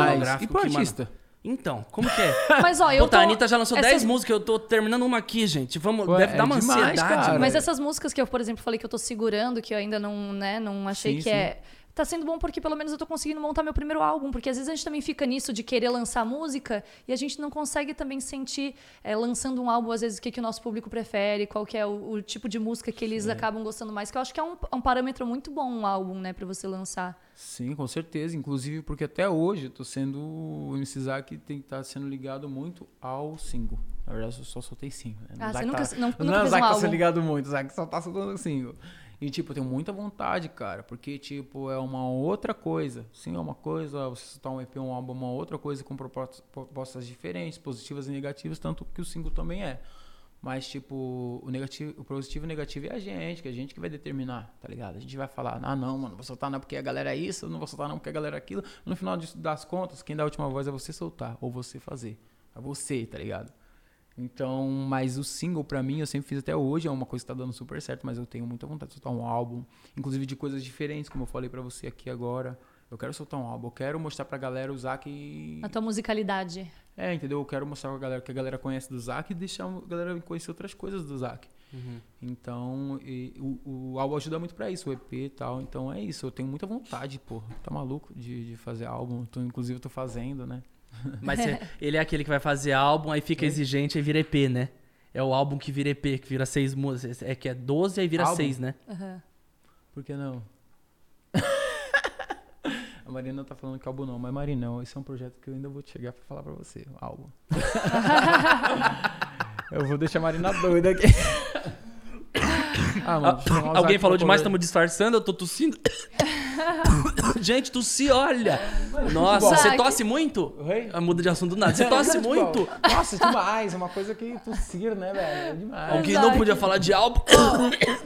E pro artista? Então, como que é? [laughs] Mas ó, eu Puta, tô. a Anitta já lançou essas- 10 músicas, eu tô terminando uma aqui, gente. Vamos, Ué, deve é dar uma demais, ansiedade. cara. Mas É. essas músicas que eu, por exemplo, falei que eu tô segurando, que eu ainda não, né, não achei Sim, que sim. é. Tá sendo bom porque pelo menos eu tô conseguindo montar meu primeiro álbum, porque às vezes a gente também fica nisso de querer lançar música e a gente não consegue também sentir, é, lançando um álbum, às vezes, o que, que o nosso público prefere, qual que é o, o tipo de música que eles acabam gostando mais, que eu acho que é um, um parâmetro muito bom um álbum, né, pra você lançar. Sim, com certeza. Inclusive porque até hoje eu tô sendo o MC Zack tem que estar sendo ligado muito ao single. Na verdade, eu só soltei single. Né? Ah, você nunca, tá- não, nunca Não é o fez Zack um tá álbum. sendo ligado muito, o Zack só tá soltando single. E, tipo, eu tenho muita vontade, cara, porque, tipo, é uma outra coisa. Sim, é uma coisa, você soltar um EP, um álbum, é uma outra coisa com propostas, diferentes, positivas e negativas, tanto que o single também é. Mas, tipo, o, negativo, o positivo e o negativo é a gente, que é a gente que vai determinar, tá ligado? A gente vai falar, ah, não, mano, vou soltar não porque a galera é isso, não vou soltar não porque a galera é aquilo. No final das contas, quem dá a última voz é você soltar, ou você fazer. É você, tá ligado? Então, mas o single pra mim, eu sempre fiz até hoje, é uma coisa que tá dando super certo, mas eu tenho muita vontade de soltar um álbum, inclusive de coisas diferentes, como eu falei pra você aqui agora. Eu quero soltar um álbum, eu quero mostrar pra galera usar que A tua musicalidade. É, entendeu? Eu quero mostrar pra galera que a galera conhece do Zac e deixar a galera conhecer outras coisas do Zac. Uhum. Então, e o, o álbum ajuda muito pra isso, o EP e tal. Então é isso, eu tenho muita vontade, pô. Tá maluco de, de fazer álbum. Tô, inclusive, eu tô fazendo, né? Mas cê- ele é aquele que vai fazer álbum, aí fica exigente, aí vira EP, né? É o álbum que vira EP, que vira seis músicas. É que é 12, aí vira Álbum? seis, né? Aham. Por que não? [laughs] A Marina tá falando que álbum não, mas Marinão, esse é um projeto que eu ainda vou chegar pra falar pra você, o álbum. [laughs] eu vou deixar a Marina doida aqui. [laughs] ah, mano, o Alguém falou demais, estamos disfarçando, eu tô tossindo. [laughs] Gente, tossi, olha! Nossa, futebol. você tosse muito? Oi? Ah, Muda de assunto do nada. Você [laughs] tosse Futebol. muito? Nossa, demais, é uma coisa que tossir, né, velho? É demais. Alguém Exato. não podia falar de álbum?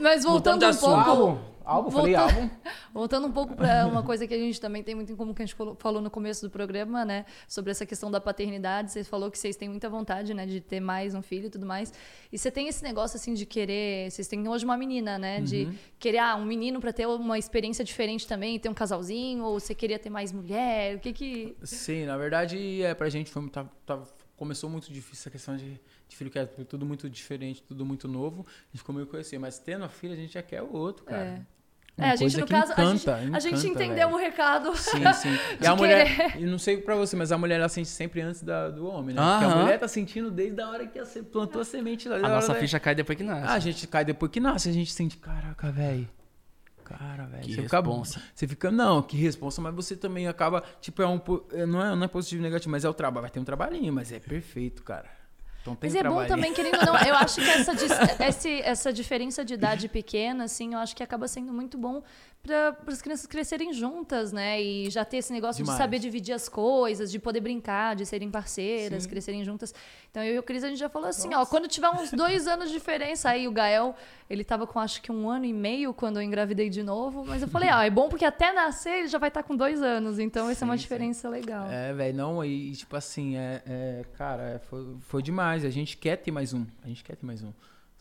Mas voltando de um assunto. pouco. Álbum? Falei Voltando- álbum? [laughs] Voltando um pouco para uma coisa que a gente também tem muito em comum, que a gente falou- no começo do programa, né? Sobre essa questão da paternidade. Você falou que vocês têm muita vontade, né? De ter mais um filho e tudo mais. E você tem esse negócio, assim, de querer... Vocês têm hoje uma menina, né? De querer, ah, um menino para ter uma experiência diferente também, ter um casalzinho, ou você queria ter mais mulher? O que que... Sim, na verdade, é, pra gente foi, tá, tá- começou muito difícil essa questão de, de filho, que é tudo muito diferente, tudo muito novo. A gente ficou meio conhecer, mas tendo a filha, a gente já quer o outro, cara. É. Uma É, a gente, no caso, a gente, encanta, a gente encanta, entendeu o recado. Sim, sim. [laughs] E a mulher, e não sei pra você, mas a mulher ela sente sempre antes da, do homem, né? Porque Aham. a mulher tá sentindo desde a hora que você plantou a semente lá. A nossa da- ficha cai depois que nasce. Ah, a gente cai depois que nasce, a gente sente, caraca, velho. Cara, velho. Você fica, responsa. você fica, não, que responsa, mas você também acaba, tipo, é um, é, não é, não é positivo e negativo, mas é o trabalho, vai ter um trabalhinho, mas é perfeito, cara. Então Mas é bom também, querendo ou não, eu acho que [laughs] essa, esse- essa diferença de idade pequena, assim, eu acho que acaba sendo muito bom para as crianças crescerem juntas, né? E já ter esse negócio Demais. de saber dividir as coisas, de poder brincar, de serem parceiras, Sim. crescerem juntas. Então eu e o Cris, a gente já falou assim, ó, quando tiver uns dois anos de diferença, aí o Gael, ele tava com acho que um ano e meio quando eu engravidei de novo, mas eu falei, ó, é bom porque até nascer ele já vai estar com dois anos, então essa é uma Sim, sim. diferença legal. É, velho, não, e tipo assim, é, é, cara, é, foi, foi demais. A gente quer ter mais um. A gente quer ter mais um.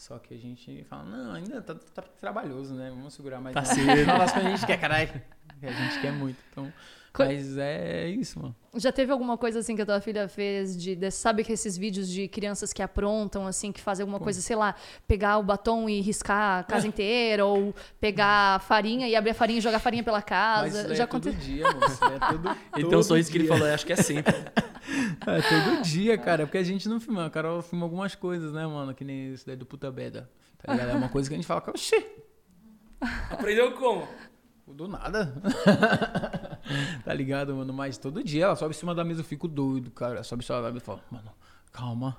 Só que a gente fala, não, ainda tá, tá trabalhoso, né? Vamos segurar mais Tá cedo. [laughs] Fala as coisas que a gente quer, caralho. A gente quer muito. Então, mas é isso, mano. Já teve alguma coisa assim que a tua filha fez de, de- sabe que esses vídeos de crianças que aprontam assim, que fazem alguma coisa, sei lá, pegar o batom e riscar a casa inteira ou pegar farinha e abrir a farinha e jogar farinha pela Mas casa? isso daí Já é todo aconteceu. dia, moço. É todo, Ele tem um todo sorriso que ele dia. falou, eu acho que é sempre. [laughs] É todo dia, cara. Porque a gente não filma. A Carol filma algumas coisas, né, mano? Que nem isso daí do puta beda. Tá ligado? É uma coisa que a gente fala, oxê, Aprendeu como? Do nada. [laughs] tá ligado, mano? Mas todo dia ela sobe em cima da mesa, eu fico doido, cara. Ela sobe em cima da mesa e fala, mano, calma.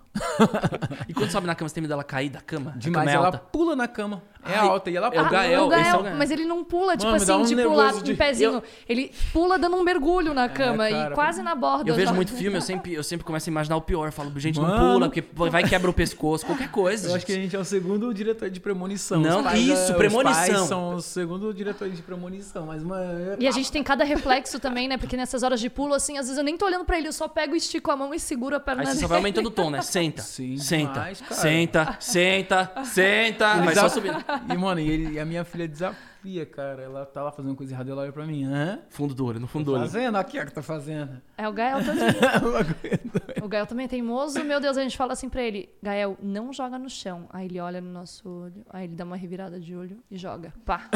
E quando sobe na cama, você tem medo dela cair da cama? Demais, cama é ela pula na cama. É Ai, alta e ela é o pula. Gael, o Gael, é o Gael. mas ele não pula, tipo Mano, assim, um de pular de- pezinho. Ele pula dando um mergulho na cama cara. e quase na borda. Eu vejo já. muito filme, eu [laughs] sempre, eu sempre começo a imaginar o pior. Eu falo, gente, não Mano. pula, porque vai quebra o pescoço, qualquer coisa. Eu acho que a gente. gente é o segundo diretor de premonição. Não, Os pais, isso, é, premonição. Os pais são o segundo diretor de premonição. Mas, mano... E a gente tem cada reflexo também, né? Porque nessas horas de pulo, assim, às vezes eu nem tô olhando pra ele, eu só pego, estico a mão e seguro a perna Aí você dele. só vai aumentando o tom, né? Senta, Sim, senta, senta, senta, senta. Ele Vai só subindo. E, mano, ele- a minha filha cara. Ela tá lá fazendo coisa errada, ela olha pra mim. Hã? Fundo do olho, no fundo do olho. fazendo? Aqui, ó, que tá fazendo. É o Gael [laughs] todinho. O Gael também é teimoso. Meu Deus, a gente fala assim pra ele: Gael, não joga no chão. Aí ele olha no nosso olho, aí ele dá uma revirada de olho e joga. Pá.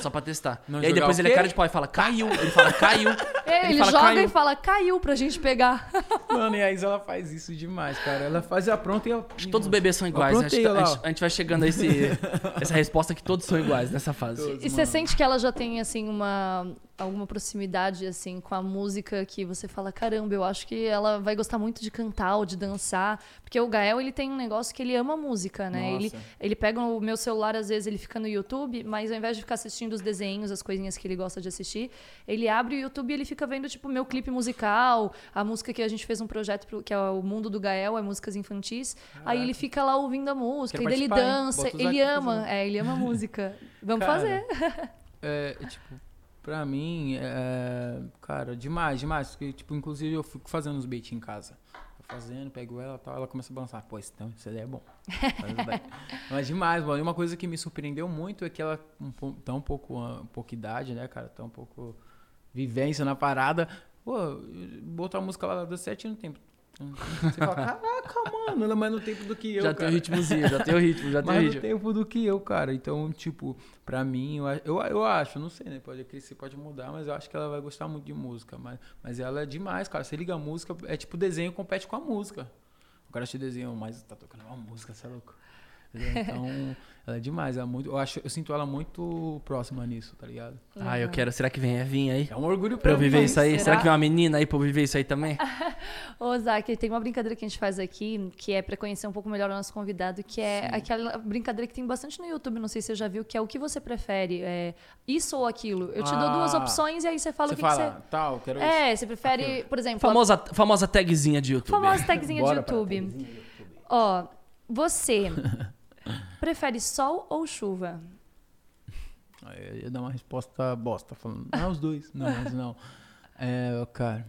Só pra testar. Não e aí depois ele é cara de pau e fala, caiu. Ele fala, caiu. É, ele fala, joga "Caiu". e fala: caiu pra gente pegar. [laughs] Mano, e a Isa, ela faz isso demais, cara. Ela faz a pronta e que todos os bebês são iguais. né? A gente, aprontei a gente- a gente vai chegando a esse, [laughs] essa resposta que todos são iguais nessa fase. Todos. E você sente que ela já tem, assim, uma. Alguma proximidade, assim, com a música que você fala, caramba, eu acho que ela vai gostar muito de cantar ou de dançar. Porque o Gael, ele tem um negócio que ele ama música, né? Ele, Nossa. ele pega o meu celular, às vezes ele fica no YouTube, mas ao invés de ficar assistindo os desenhos, as coisinhas que ele gosta de assistir, ele abre o YouTube e ele fica vendo, tipo, meu clipe musical, a música que a gente fez um projeto, pro- que é o Mundo do Gael, é músicas infantis. Aí ele fica lá ouvindo a música, Quero e ele dança, ele ama, é, ele ama [laughs] música. Vamos Cara, fazer. É, tipo, pra mim, é, cara, demais, demais. Porque, tipo, inclusive eu fico fazendo os beats em casa. Tô fazendo, pego ela e tal, ela começa a balançar. Pô, esse, então, isso daí é bom. [laughs] Mas demais, mano. E uma coisa que me surpreendeu muito é que ela, um, tão pouco, ah, pouca idade, né, cara? Tão pouco vivência na parada. Pô, botar a música lá das sete no tempo. Você fala, caraca, mano, ela é mais no tempo do que eu, já cara. tem o ritmozinho, já tem o ritmo, já [laughs] tem o mais no ritmo. tempo do que eu, cara. Então, tipo, pra mim, eu, eu, eu acho, não sei, né? Pode crescer, pode mudar, mas eu acho que ela vai gostar muito de música. Mas, mas ela é demais, cara. Você liga a música, é tipo desenho compete com a música. O cara te desenha, mas tá tocando uma música, você é louco. Entendeu? Então, [laughs] ela é demais. Ela é muito, eu, acho, eu sinto ela muito próxima nisso, tá ligado? Ah, eu quero. Será que vem Evinha aí? É um orgulho Pra eu mim, viver isso aí? será? Será que vem uma menina aí pra eu viver isso aí também? [laughs] Ô, Zac, tem uma brincadeira que a gente faz aqui, que é pra conhecer um pouco melhor o nosso convidado, que é aquela brincadeira que tem bastante no YouTube, não sei se você já viu, que é o que você prefere, é isso ou aquilo. Eu te dou duas Ah. opções e aí você fala Você o que, fala, que tal, quero você... É, você prefere, por exemplo, Famosa, famosa tagzinha de YouTube. famosa tagzinha de pra YouTube. Ó, você [laughs] prefere sol ou chuva? Eu ia dar uma resposta bosta, falando, ah, os dois. Não, mas não. É, cara.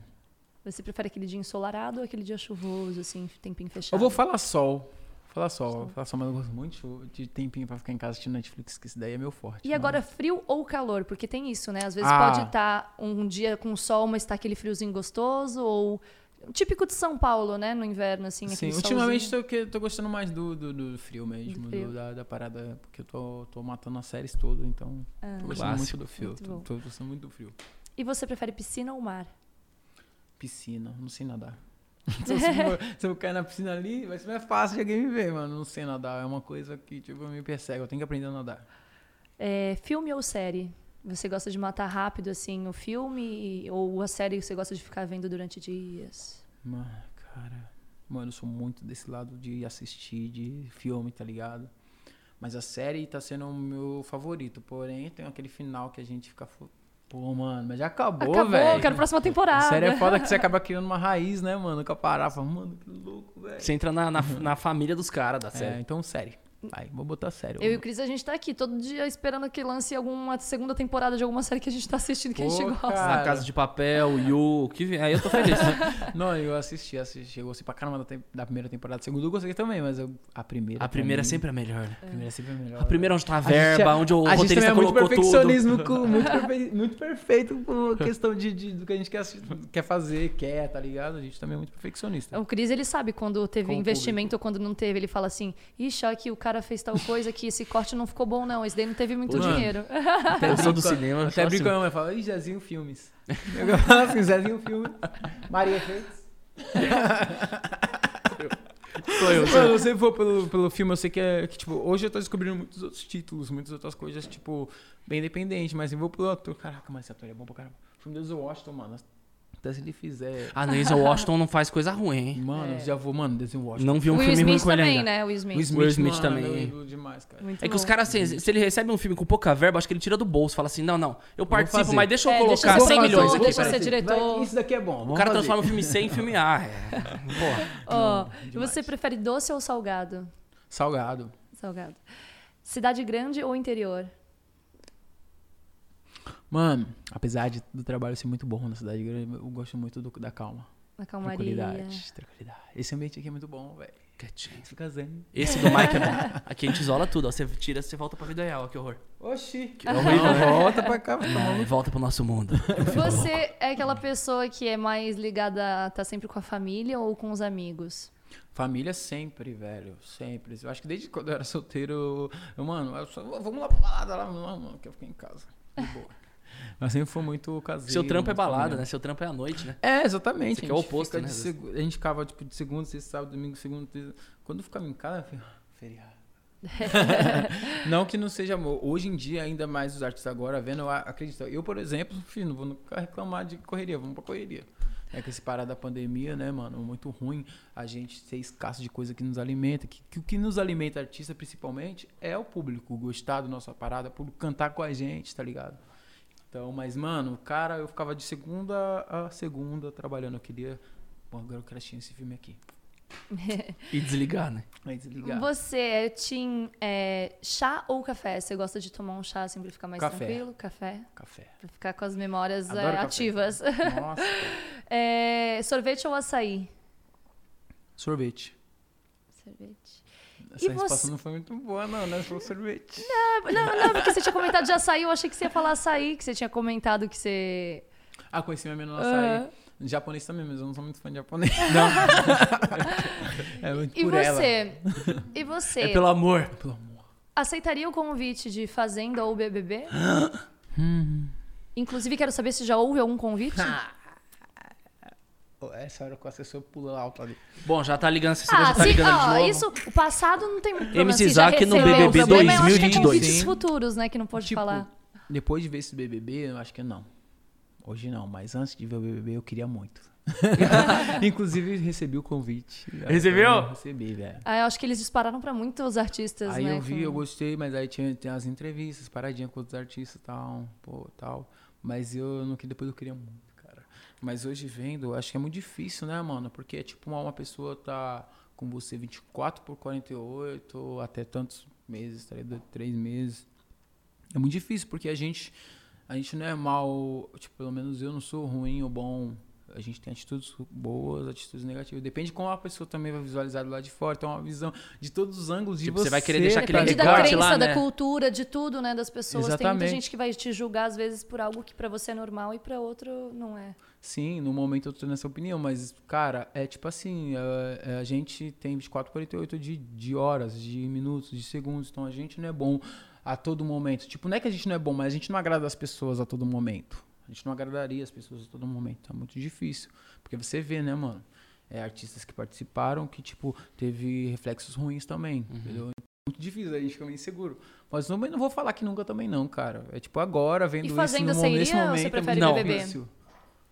Você prefere aquele dia ensolarado ou aquele dia chuvoso, assim, tempinho fechado? Eu vou falar sol. Falar sol, vou falar sol, mas eu gosto muito de tempinho pra ficar em casa assistindo Netflix, que isso daí é meu forte. E mano. agora, frio ou calor? Porque tem isso, né? Às vezes Ah. pode estar um dia com sol, mas tá aquele friozinho gostoso, ou típico de São Paulo, né? No inverno, assim, Sim, ultimamente tô, que- tô gostando mais do, do, do frio mesmo, Do frio. do- da, da parada, porque eu tô, tô matando as séries todas, então Ah. tô gostando Clássico. muito do frio. Muito Tô, tô gostando muito do frio. E você prefere piscina ou mar? Piscina, não sei nadar. Então, [laughs] [laughs] se, eu se eu cair na piscina ali, vai ser mais fácil de alguém me ver, mano. Não sei nadar, é uma coisa que, tipo, me persegue. Eu tenho que aprender a nadar. É, filme ou série? Você gosta de matar rápido, assim, o filme? Ou a série você gosta de ficar vendo durante dias? Mano, cara. Mano, eu sou muito desse lado de assistir, de filme, tá ligado? Mas a série tá sendo o meu favorito. Porém, tem aquele final que a gente fica. fo- Pô, mano, mas já acabou, Acabou, velho. quero a próxima temporada. A série é foda que você acaba criando uma raiz, né, mano? Que eu parar, fala, mano, que louco, velho. Você entra na, na, na família dos caras da É, série. então série. Vai, vou botar série. Eu e o Cris, a gente tá aqui todo dia esperando que lance alguma segunda temporada de alguma série que a gente tá assistindo que a gente Pô, gosta. cara. Na Casa de Papel, Yu, que vem. Aí eu tô feliz. [laughs] Não, eu assisti, assisti. Eu gostei pra caramba da, da primeira temporada. A segunda eu gostei também, mas eu- a primeira. A primeira é mim- sempre a melhor, né? A primeira é sempre a melhor. A primeira onde tá a verba, é- onde o a roteirista é muito tudo. perfeccionismo, com- [laughs] muito, perfe- muito perfeito com questão de, de- do que a gente quer, quer fazer, quer, tá ligado? A gente também é muito perfeccionista. O Cris, ele sabe quando teve Com investimento ou quando não teve. Ele fala assim, ixi, ó, que o cara fez tal coisa que esse corte não ficou bom, não. Esse daí não teve muito Mano. dinheiro. [laughs] Até Eu sou do brinco- cinema, Até sou assim. brincando, mas fala, ih, Zezinho Filmes. Eu falo assim, Zezinho Filmes. Maria Efeitos. Sou eu, Mano, eu. eu sempre vou pelo, pelo filme, eu sei que é. Que, tipo, hoje eu tô descobrindo muitos outros títulos, muitas outras coisas, tipo, bem independente, mas eu vou pelo ator. Caraca, mas esse ator é bom pra caramba. O filme do Washington, mano. Até se ele fizer. A Denzel Washington não faz coisa ruim, hein? Mano, já vou, mano, Denzel Washington. Não vi um Will filme ruim Smith com ele também, ainda. né? Will Smith. Will Will Smith mano, também. é demais, cara. Muito É que os bom. caras, assim, se ele recebe um filme com pouca verba, acho que ele tira do bolso. Fala assim, não, não, eu participo, fazer. mas deixa eu É, colocar deixa eu ser 100 milhões produtor, aqui. deixa ser diretor. Vai, isso daqui é bom. O cara fazer. transforma o filme C em [laughs] filme A. É. Porra. Demais. você prefere doce ou salgado? Salgado. Salgado. Cidade grande ou interior? Mano, apesar de, do trabalho ser muito bom na cidade grande, eu gosto muito do- da calma. Na calmaria. Tranquilidade, tranquilidade. Esse ambiente aqui é muito bom, velho. Quietinho. Fica zen. Esse do Mike é bom. [laughs] Aqui a gente isola tudo, ó. Você tira, você volta pra vida real, ó, que horror. Oxi. Que né? volta pra cá. [laughs] É, volta pro nosso mundo. [laughs] Você é aquela pessoa que é mais ligada a estar sempre com a família ou com os amigos? Família sempre, velho. Sempre. Eu acho que desde quando eu era solteiro, eu, mano, eu só, vamos lá pra balada lá, não, mano, que eu fiquei em casa. De boa. Mas sempre foi muito caseiro. Seu trampo é balada, né? Seu trampo é à noite, né? É, exatamente. Isso aqui é o oposto, né, segu- A gente ficava, tipo, de segunda, sexta, sábado, domingo, segunda, terça. Quando eu ficava em casa, eu falei, "Ah, feriado. [laughs] não que não seja amor. Hoje em dia, ainda mais os artistas agora, vendo, eu a- acredito. Eu, por exemplo, filho, não vou nunca reclamar de correria, vamos pra correria. É que esse parada da pandemia, né, mano, muito ruim a gente ser escasso de coisa que nos alimenta. Que, que o que nos alimenta, artista principalmente, é o público gostar da nossa parada, o público cantar com a gente, tá ligado? Então, mas, mano, cara, eu ficava de segunda a segunda trabalhando. Eu queria. Bom, agora eu quero assistir esse filme aqui. [laughs] E desligar, né? Aí desligar. Você é team é, chá ou café? Você gosta de tomar um chá sempre ficar mais Café. tranquilo? Café. Café. Pra ficar com as memórias é, café. ativas. Nossa. [laughs] É, sorvete ou açaí? sorvete. Sorvete. Essa E resposta você- não foi muito boa, não, né? Falou sorvete. Não, não, porque você tinha comentado de açaí, eu achei que você ia falar açaí, que você tinha comentado que você. Ah, conheci minha menina no açaí. Japonês também, mas eu não sou muito fã de japonês. [laughs] [laughs] é muito E por ela. você? [laughs] E você? É pelo amor. Pelo amor. Aceitaria o convite de Fazenda ou BBB? [gasps] Hum. Inclusive, quero saber se já houve algum convite. Essa hora que o assessor pula alto ali. Bom, já tá ligando, você já Ah, tá sim, ligando de novo. isso, o passado não tem muito problema. MC já Isaac no BBB o problema eu acho que é 2022. convites Sim. futuros, né, que não pode Tipo, falar. Depois de ver esse BBB, eu acho que não. Hoje não, mas antes de ver o BBB eu queria muito. [laughs] [laughs] Inclusive recebi o convite. Recebeu? Eu Recebi, velho. Ah, eu acho que eles dispararam pra muitos artistas, Aí né? eu vi, com- eu gostei, mas aí tinha, tem as entrevistas, paradinha com outros artistas e tal, pô, tal. Mas eu não que depois eu queria muito. Mas hoje vendo, acho que é muito difícil, né, mano? Porque é tipo uma, pessoa tá com você 24 por 48, ou até tantos meses, tá? Três meses. É muito difícil, porque a gente, a gente não é mal, tipo, pelo menos eu não sou ruim ou bom. A gente tem atitudes boas, atitudes negativas. Depende de como a pessoa também vai visualizar do lado de fora. Então, uma visão de todos os ângulos de Tipo, você. você vai querer deixar aquele Depende da crença, lá, da né? cultura, de tudo, né, das pessoas. Tem muita Exatamente. gente que vai te julgar, às vezes, por algo que pra você é normal e pra outro não é. Sim, no momento eu tô nessa opinião, mas, cara, é tipo assim, é- é, a gente tem 24, 48 de, de horas, de minutos, de segundos, então a gente não é bom a todo momento. Tipo, não é que a gente não é bom, mas a gente não agrada as pessoas a todo momento. A gente não agradaria as pessoas a todo momento, é muito difícil. Porque você vê, né, mano, é, artistas que participaram que, tipo, teve reflexos ruins também, entendeu? É muito difícil, a gente fica meio inseguro. Mas não, não vou falar que nunca também não, cara. É tipo agora, vendo isso Fazenda no, você nesse momento. você é prefere muito BBB? difícil.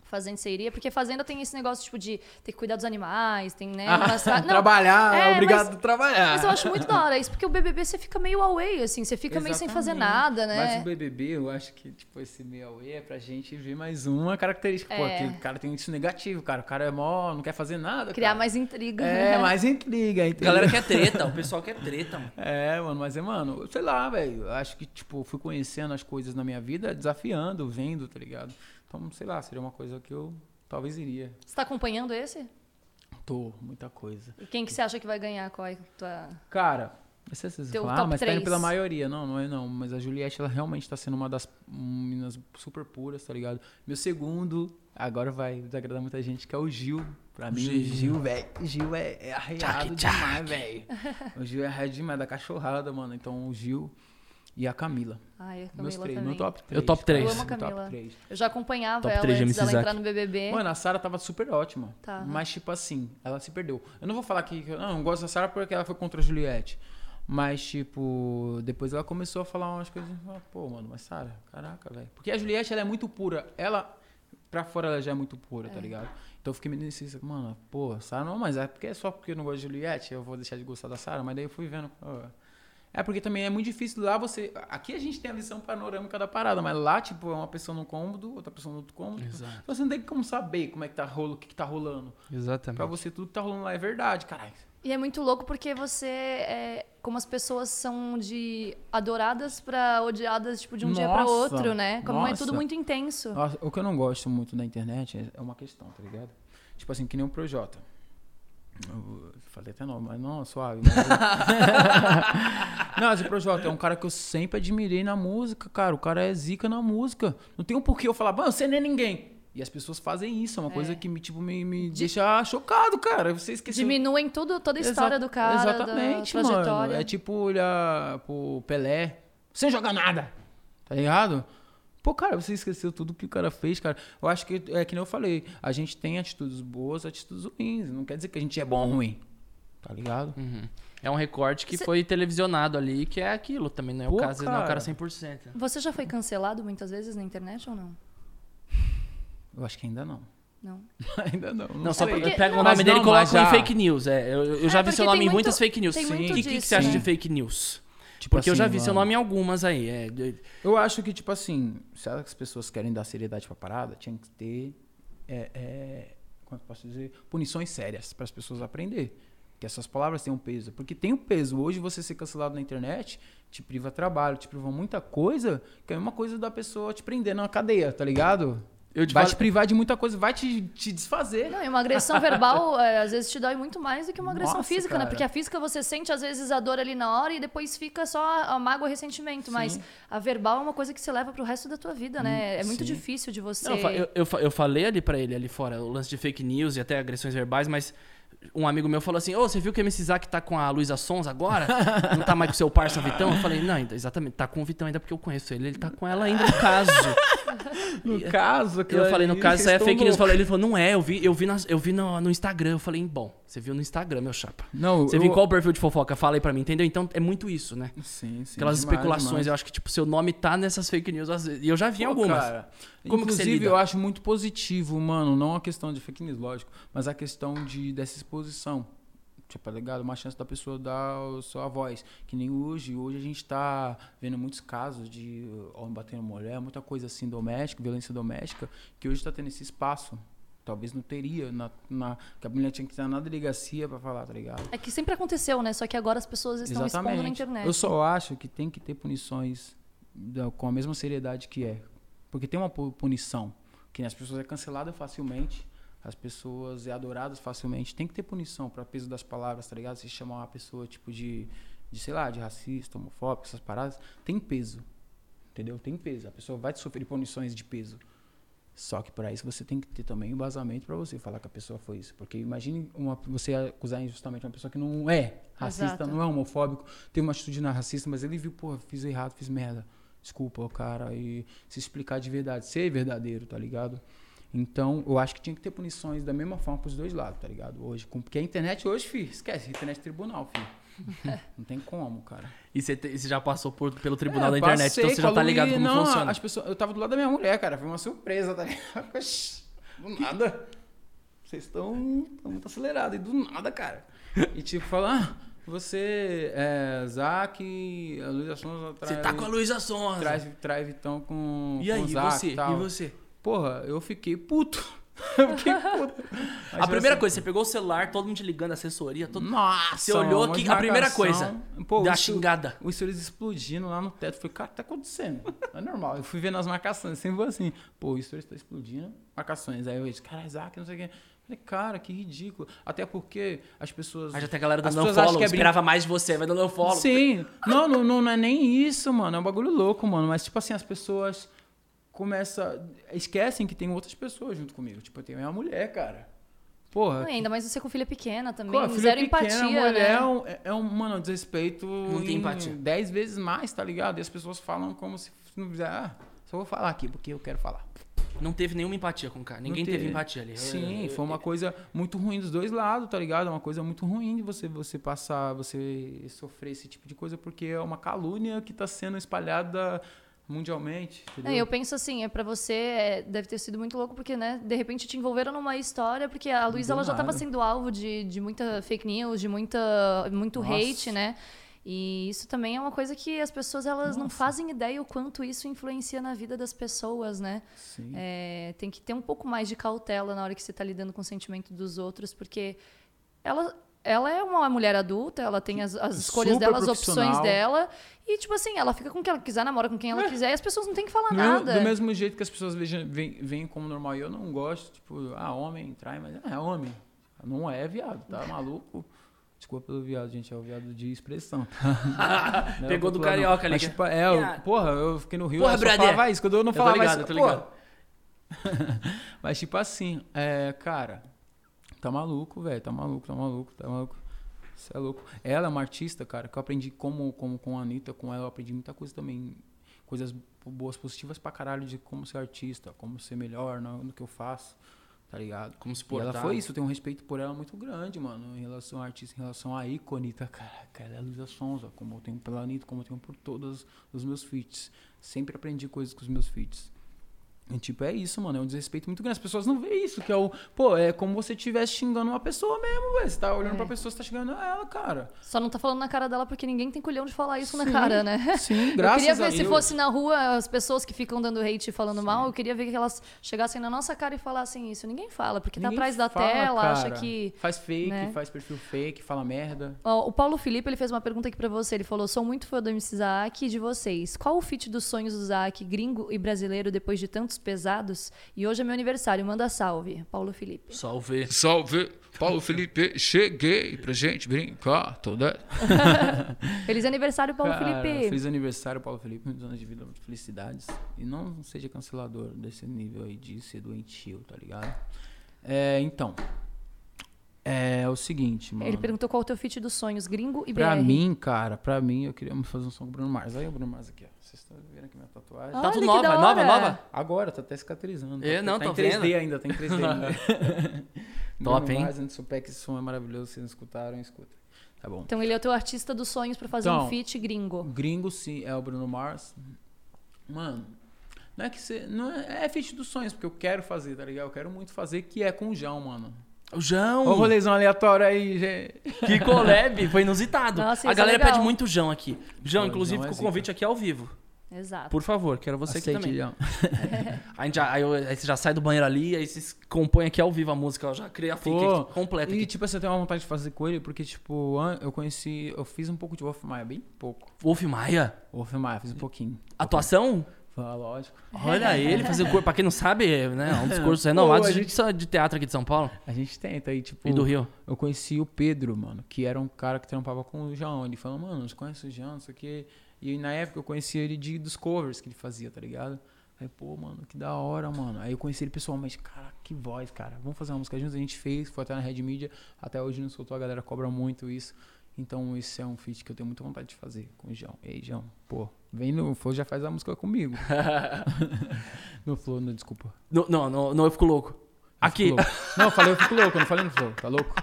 Fazenda você iria? Porque Fazenda tem esse negócio, tipo, de ter que cuidar dos animais, tem, né? Ah, [laughs] trabalhar, é, obrigado mas- a trabalhar. Mas eu acho muito da hora isso, porque o BBB você fica meio away, assim, você fica meio sem fazer Exatamente. nada, Mas né? o BBB, eu acho que, tipo, esse meio away é pra gente ver mais uma característica. Pô, É. aquele cara tem isso negativo, cara. O cara é mó, não quer fazer nada. Criar cara. mais intriga. É, [laughs] mais intriga, A entendeu? galera quer treta, o pessoal quer treta, mano. [laughs] É, mano, mas é, mano, sei lá, velho. eu Acho que, tipo, fui conhecendo as coisas na minha vida, desafiando, vendo, tá ligado? Então, sei lá, seria uma coisa que eu talvez iria. Você tá acompanhando esse? Tô, muita coisa. E quem que você acha que vai ganhar? Qual é a tua... Cara, não sei se vocês Teu top mas tá indo pela maioria. Não, não é não. Mas a Juliette, ela realmente tá sendo uma das meninas super puras, tá ligado? Meu segundo, agora vai desagradar muita gente, que é o Gil. Pra mim, Gil. o Gil, velho. O Gil é, é arreado Tchac, tchac. demais, velho. O Gil é arreado demais, da cachorrada, mano. Então, o Gil e a Camila. Ai, a Meus Camila três, também. meu top 3. Eu top três. Eu amo a Camila. Top 3. Eu já acompanhava Top ela três de antes MC dela entrar no BBB. Mano, a Sara tava super ótima. Tá. Mas, tipo assim, ela se perdeu. Eu não vou falar que. eu não, eu gosto da Sara porque ela foi contra a Juliette. Mas, tipo, depois ela começou a falar umas coisas. ah, Pô, mano, mas Sara, caraca, velho. Porque a Juliette, ela é muito pura. Ela, pra fora, ela já é muito pura, tá ligado? Então eu fiquei meio nesse. Mano, pô, Sara não, mas é porque é só porque eu não gosto de Juliette, eu vou deixar de gostar da Sara. Mas daí eu fui vendo. ó, é porque também é muito difícil lá você. Aqui a gente tem a visão panorâmica da parada, mas lá, tipo, é uma pessoa num cômodo, outra pessoa no outro cômodo. Exato. Então você não tem como saber como é que tá rolando, o que, que tá rolando. Pra Exatamente. você, tudo que tá rolando lá é verdade, caralho. E é muito louco porque você é como as pessoas são de adoradas pra odiadas tipo de um dia pra Nossa, outro, né? Como é nossa. tudo muito intenso. Nossa, o que eu não gosto muito da internet é- é uma questão, tá ligado? Tipo assim, que nem o Projota. Falei até não, mas não, suave. Mas... [laughs] não, mas o Projota é um cara que eu sempre admirei na música, cara. O cara é zica na música. Não tem um porquê eu falar, mano, você nem é ninguém. E as pessoas fazem isso, é uma coisa que me, tipo, me, me deixa chocado, cara. Você esqueceu. Diminuem tudo, toda a história Exa- do cara, Exatamente, mano. É tipo olhar pro Pelé sem jogar nada. Tá ligado? Pô, cara, você esqueceu tudo que o cara fez, cara. Eu acho que é que nem eu falei. A gente tem atitudes boas, atitudes ruins. Não quer dizer que a gente é bom ou ruim. Tá ligado? Uhum. É um recorte que Cê- foi televisionado ali, que é aquilo também, não é o Pô, caso, não é o cara cara. 100%. Você já foi cancelado muitas vezes na internet ou não? Eu acho que ainda não. Não. [laughs] ainda não. Não, só porque- pega não, o nome dele e não, coloca já- em fake news. É, eu, eu já É, vi porque seu nome em muitas fake news. tem Sim. O que, que, você acha de fake news? Tipo Porque eu já assim, vi seu mano, nome em algumas aí. É, Eu acho que, tipo assim, se as pessoas querem dar seriedade pra parada, tinha que ter. É, é, como eu posso dizer? Punições sérias para as pessoas aprender. Que essas palavras têm um peso. Porque tem um peso. Hoje você ser cancelado na internet te priva trabalho, te priva muita coisa, que é uma coisa da pessoa te prender na cadeia, tá ligado? Eu te vai falo- te privar de muita coisa, vai te, te desfazer. Não, e uma agressão verbal, é, [laughs] às vezes, te dói muito mais do que uma agressão Nossa, física, né? cara. Porque a física você sente, às vezes, a dor ali na hora e depois fica só a, a mágoa e ressentimento. Mas Sim. a verbal é uma coisa que você leva pro resto da tua vida, né? É muito sim. difícil de você. Não, eu, eu, eu fa- eu falei ali pra ele, ali fora, o lance de fake news e até agressões verbais, mas um amigo meu falou assim: Ô, você viu que o MC Zack tá com a Luísa Sons agora? Não tá mais com o seu parça Vitão? Eu falei: Não, exatamente, tá com o Vitão ainda porque eu conheço ele. Ele tá com ela ainda no caso. [laughs] No caso, E eu falei: No caso, isso aí é fake news. Falei, ele falou: Não é, eu vi, eu vi, nas- eu vi no, no Instagram. Eu falei: Bom, você viu no Instagram, meu chapa. Não, Você eu... viu qual perfil de fofoca? Fala aí pra mim, entendeu? Então é muito isso, né? Sim, sim. Aquelas demais, especulações, demais. eu acho que, tipo, seu nome tá nessas fake news. às vezes. E eu já vi Pô, algumas. Cara, Como que inclusive, eu acho muito positivo, mano, não a questão de fake news, lógico, mas a questão de, dessa exposição. Tipo, tá ligado? Uma chance da pessoa dar a sua voz. Que nem hoje. Hoje a gente tá vendo muitos casos de homem batendo mulher, muita coisa assim doméstica, violência doméstica, que hoje tá tendo esse espaço. Talvez não teria, na, na, que a mulher tinha que estar na delegacia pra falar, tá ligado? É que sempre aconteceu, né? Só que agora as pessoas estão expondo na internet. Eu só acho que tem que ter punições da- com a mesma seriedade que é. Porque tem uma pu- punição. Que as pessoas é cancelada facilmente, as pessoas é adoradas facilmente. Tem que ter punição para peso das palavras, tá ligado? Se chamar uma pessoa tipo de, de, sei lá, de racista, homofóbico, essas paradas, tem peso. Entendeu? Tem peso. A pessoa vai sofrer punições de peso. Só que para isso você tem que ter também embasamento para você falar que a pessoa foi isso. Porque imagine uma, você acusar injustamente uma pessoa que não é racista, Exato. não é homofóbico, tem uma atitude não racista, mas ele viu, pô, fiz errado, fiz merda. Desculpa, cara, e se explicar de verdade, ser verdadeiro, tá ligado? Então, eu acho que tinha que ter punições da mesma forma pros dois lados, tá ligado? Hoje, com- porque a internet hoje, filho, esquece, internet é tribunal, filho. [laughs] Não tem como, cara. E você, você já passou por- pelo tribunal É, da internet, passei, então você já tá ligado como não, funciona. As pessoas, eu tava do lado da minha mulher, cara. Foi uma surpresa, tá ligado? [laughs] Do nada. Vocês estão muito acelerados. E do nada, cara. E tipo, falar, ah, você é Zac, a Luísa Sonza Você traz, tá com a Luísa Sonza. traz, traz Vitão com, E aí, Zac você? E você? Porra, eu fiquei puto. [laughs] eu fiquei [laughs] puto. Mas, a primeira assim, coisa, você pegou o celular, todo mundo te ligando, assessoria, todo Nossa, Você olhou aqui, a primeira coisa, Pô, da xingada. o stories explodindo lá no teto. Falei, cara, o que tá acontecendo? [laughs] É normal. Eu fui vendo as marcações, sempre assim, pô, o stories tá explodindo, marcações. Aí eu disse, cara, Isaac, não sei o quê. Falei, cara, que ridículo. Até porque as pessoas. Já tem a galera dando pessoas follow, acham que é brin- esperava mais de você, vai dando follow. Sim. Não, não, não, não é nem isso, mano. É um bagulho louco, mano. Mas, tipo assim, as pessoas começam. Esquecem que tem outras pessoas junto comigo. Tipo, eu tenho minha mulher, cara. Porra. Não, ainda mais você com filha pequena também. Pô, filho zero pequeno, empatia, mulher né? é um, é um, mano, um desrespeito Não tem em empatia. dez vezes mais, tá ligado? E as pessoas falam como se não fizer, ah, só vou falar aqui porque eu quero falar. Não teve nenhuma empatia com o cara. Ninguém Não teve. empatia ali. Sim, Eu- foi uma coisa muito ruim dos dois lados, tá ligado? É uma coisa muito ruim de você, você passar, você sofrer esse tipo de coisa, porque é uma calúnia que tá sendo espalhada mundialmente, entendeu? É, eu penso assim, é para você é, deve ter sido muito louco porque, né, de repente te envolveram numa história porque a Luísa ela já estava sendo alvo de, de muita fake news, de muita muito Nossa. hate, né? E isso também é uma coisa que as pessoas elas não Nossa. fazem ideia o quanto isso influencia na vida das pessoas, né? Sim. É, tem que ter um pouco mais de cautela na hora que você está lidando com o sentimento dos outros, porque ela, ela é uma mulher adulta, ela tem as, as escolhas Super dela, as opções dela, e tipo assim, ela fica com quem ela quiser, namora com quem ela quiser, e as pessoas não têm que falar nada. do mesmo jeito que as pessoas vejam, veem, veem como normal, e eu não gosto, tipo, ah, homem trai, mas é homem. Não é viado, tá maluco? Desculpa pelo viado, gente, é o viado de expressão. [laughs] É Pegou do carioca ali, Mas, tipo, é, eu- porra, eu fiquei no Rio, Porra, eu só brother. falava isso, quando eu não Eu tô falava ligado, isso, tô ligado. [laughs] Mas, tipo assim, é, cara, tá maluco, velho, tá maluco, tá maluco, tá maluco. Você é louco. Ela é uma artista, cara, que eu aprendi como, como com a Anitta, com ela eu aprendi muita coisa também. Coisas boas, positivas pra caralho de como ser artista, como ser melhor no, no que eu faço, tá ligado? Como se E ela portar. foi isso, eu tenho um respeito por ela muito grande, mano, em relação à artista, em relação à ícone, tá, caraca, ela é a Luísa Sonza, como eu tenho pela Anitta, como eu tenho por todos os meus feats. Sempre aprendi coisas com os meus feats. E, tipo, é isso, mano, é um desrespeito muito grande. As pessoas não veem isso, que é o. Pô, é como você estivesse xingando uma pessoa mesmo, velho. Você tá olhando É. pra pessoa, você tá xingando ela, cara. Só não tá falando na cara dela porque ninguém tem colhão de falar isso na Sim, cara, né? Sim, [laughs] eu graças queria ver a se Deus. fosse na rua as pessoas que ficam dando hate e falando mal, eu queria ver que elas chegassem na nossa cara e falassem isso. Ninguém fala, porque tá Ninguém atrás da fala, tela, acha cara. que. Faz fake, né? faz perfil fake, fala merda. Ó, o Paulo Felipe ele fez uma pergunta aqui pra você. Ele falou: sou muito fã do MC Zaak e de vocês. Qual o feat dos sonhos do Zaak, gringo e brasileiro, depois de tantos pesados. E hoje é meu aniversário. Manda salve, Paulo Felipe. Salve. Salve, Paulo Felipe, cheguei pra gente brincar toda. [laughs] Feliz aniversário, Paulo Cara, Felipe. Feliz aniversário, Paulo Felipe. Muitos anos de vida, muitas felicidades. E não seja cancelador desse nível aí de ser doentio, tá ligado? É, então. É o seguinte, mano. Ele perguntou qual é o teu feat dos sonhos, gringo e Pra BR. mim, cara, pra mim, eu queria fazer um som com o Bruno Mars. Aí o Bruno Mars aqui, ó. Vocês estão vendo aqui minha tatuagem? Ah, Tá Olha tudo que nova, nova, nova? Agora, tá até cicatrizando. É, tá, não, tá tô em 3D vendo. ainda, tá em 3D ainda. [laughs] [laughs] Top, Bruno hein? Mars, antes do esse som é maravilhoso. Se vocês não escutaram, escuta. Tá bom. Então ele é o teu artista dos sonhos pra fazer um Então, feat gringo. Gringo, sim, é o Bruno Mars. Mano, não é que você. Não é, é feat dos sonhos, porque eu quero fazer, tá ligado? Eu quero muito fazer, que é com o João, mano. O João. Ô, rolezão aleatório aí, gente. Que collab, foi inusitado. Nossa, a é galera legal. pede muito João aqui. João, inclusive, é com o convite aqui ao vivo. Exato. Por favor, quero você aqui Aceite, também. João. [laughs] A gente já, aí, eu- aí você já sai do banheiro ali, aí você compõe aqui ao vivo a música. Eu já criei a fic Pô, aqui, completa E, aqui. tipo, você tem uma vontade de fazer com ele, porque, tipo, eu conheci. Eu fiz um pouco de Wolf Maia, bem pouco. Wolf Maia, Wolf Maia, fiz um pouquinho. atuação? Ah, lógico. Olha ele fazer o curso. Pra quem não sabe, né? Um [laughs] dos cursos renomados Pô, a gente- de teatro aqui de São Paulo A gente tenta aí, tipo. e do Rio. Eu conheci o Pedro, mano, que era um cara que trampava com o João. Ele falou, mano, você conhece o João, não sei o quê. E na época eu conheci ele de, dos covers que ele fazia, tá ligado? Aí, pô, mano, que da hora, mano. Aí eu conheci ele pessoalmente, cara, que voz, cara. Vamos fazer uma música juntos. A gente fez, foi até na Red Media. Até hoje não soltou, a galera cobra muito isso. Então esse é um feat que eu tenho muita vontade de fazer com o João. Ei, João, pô, vem no Flow, já faz a música comigo. [laughs] no Flow, não, desculpa. No- Não, não, não, eu fico louco. Aqui. Fico louco. Não, eu falei eu fico louco, eu não falei no Flow, tá louco?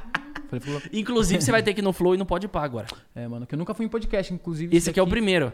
Falei. Inclusive, você vai ter que ir no Flow e não pode ir agora. É, mano, que eu nunca fui em podcast, inclusive. Esse aqui é o primeiro.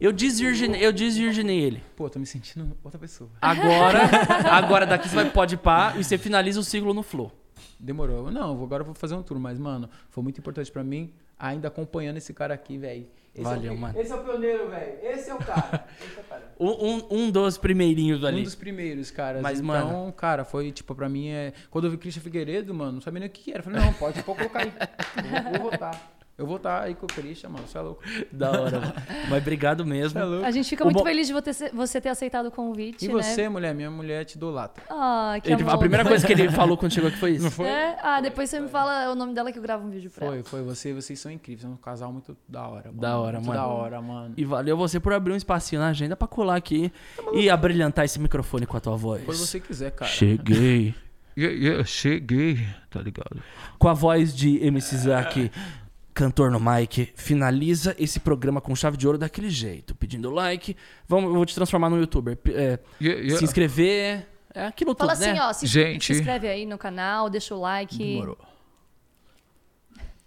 Eu desvirginei, eu desvirginei ele. Pô, tô me sentindo outra pessoa. Agora, [laughs] agora daqui você vai pode pá e você finaliza o ciclo no Flow. Demorou. Não, eu agora eu vou fazer um tour, mas, mano, foi muito importante pra mim, ainda acompanhando esse cara aqui, velho. Esse Valeu, é o, mano. Esse é o pioneiro, velho. Esse é o cara. Esse é o cara. Um, um, um dos primeirinhos ali. Um dos primeiros, caras. Mas, então, mano- cara, foi, tipo, pra mim, é... quando eu vi Christian Figueiredo, mano, não sabia nem o que era. Eu falei, não, pode, pode colocar aí. [laughs] Vou, vou votar. Eu vou estar aí com o Christian, mano, você é louco. [laughs] Da hora, mano. Mas obrigado mesmo. É. A gente fica O muito bom- feliz de você, ter aceitado o convite, E né? você, mulher? Minha mulher te idolatra. Ah, que Ele- amor. a primeira coisa que ele [laughs] falou quando chegou aqui foi isso. É? Ah, depois você me fala o nome dela que eu gravo um vídeo pra Foi, ela. foi. Você, vocês são incríveis. São um casal muito da hora, mano. Da hora, muito mano. Da hora, mano. E valeu você por abrir um espacinho na agenda pra colar aqui e abrilhantar esse microfone com a tua voz. Quando você quiser, cara. Cheguei. Yeah, yeah, cheguei, tá ligado? Com a voz de MC Zack, [laughs] cantor no mic, finaliza esse programa com chave de ouro daquele jeito, pedindo like. Vamos, eu vou te transformar num youtuber. É, Yeah, yeah. Se inscrever. É aquilo Fala tudo, assim, né? ó, se, Gente. se inscreve aí no canal, deixa o like. Demorou.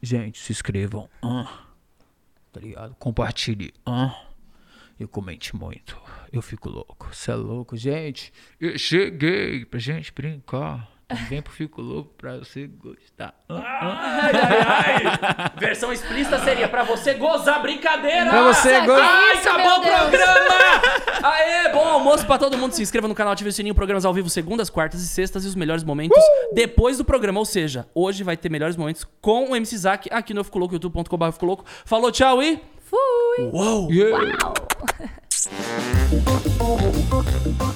Gente, se inscrevam. ah, tá ligado? Compartilhe. ah, e comente muito. Eu fico louco. Você é louco, gente. Yeah, cheguei pra gente brincar. Vem pro Fico Louco pra você gostar. Ai, ai, ai. Versão explícita seria pra você gozar brincadeira. Pra você gostar. Ai, isso, acabou o programa! [laughs] Aê, bom almoço pra todo mundo. Se inscreva no canal, ative o sininho. Programas ao vivo segundas, quartas e sextas. E os melhores momentos depois do programa. Ou seja, hoje vai ter melhores momentos com o MC Zack aqui no Eu Fico Louco, youtube.com.br Fico Louco. Falou, tchau e... Fui! Uou! yeah. Uau! [laughs]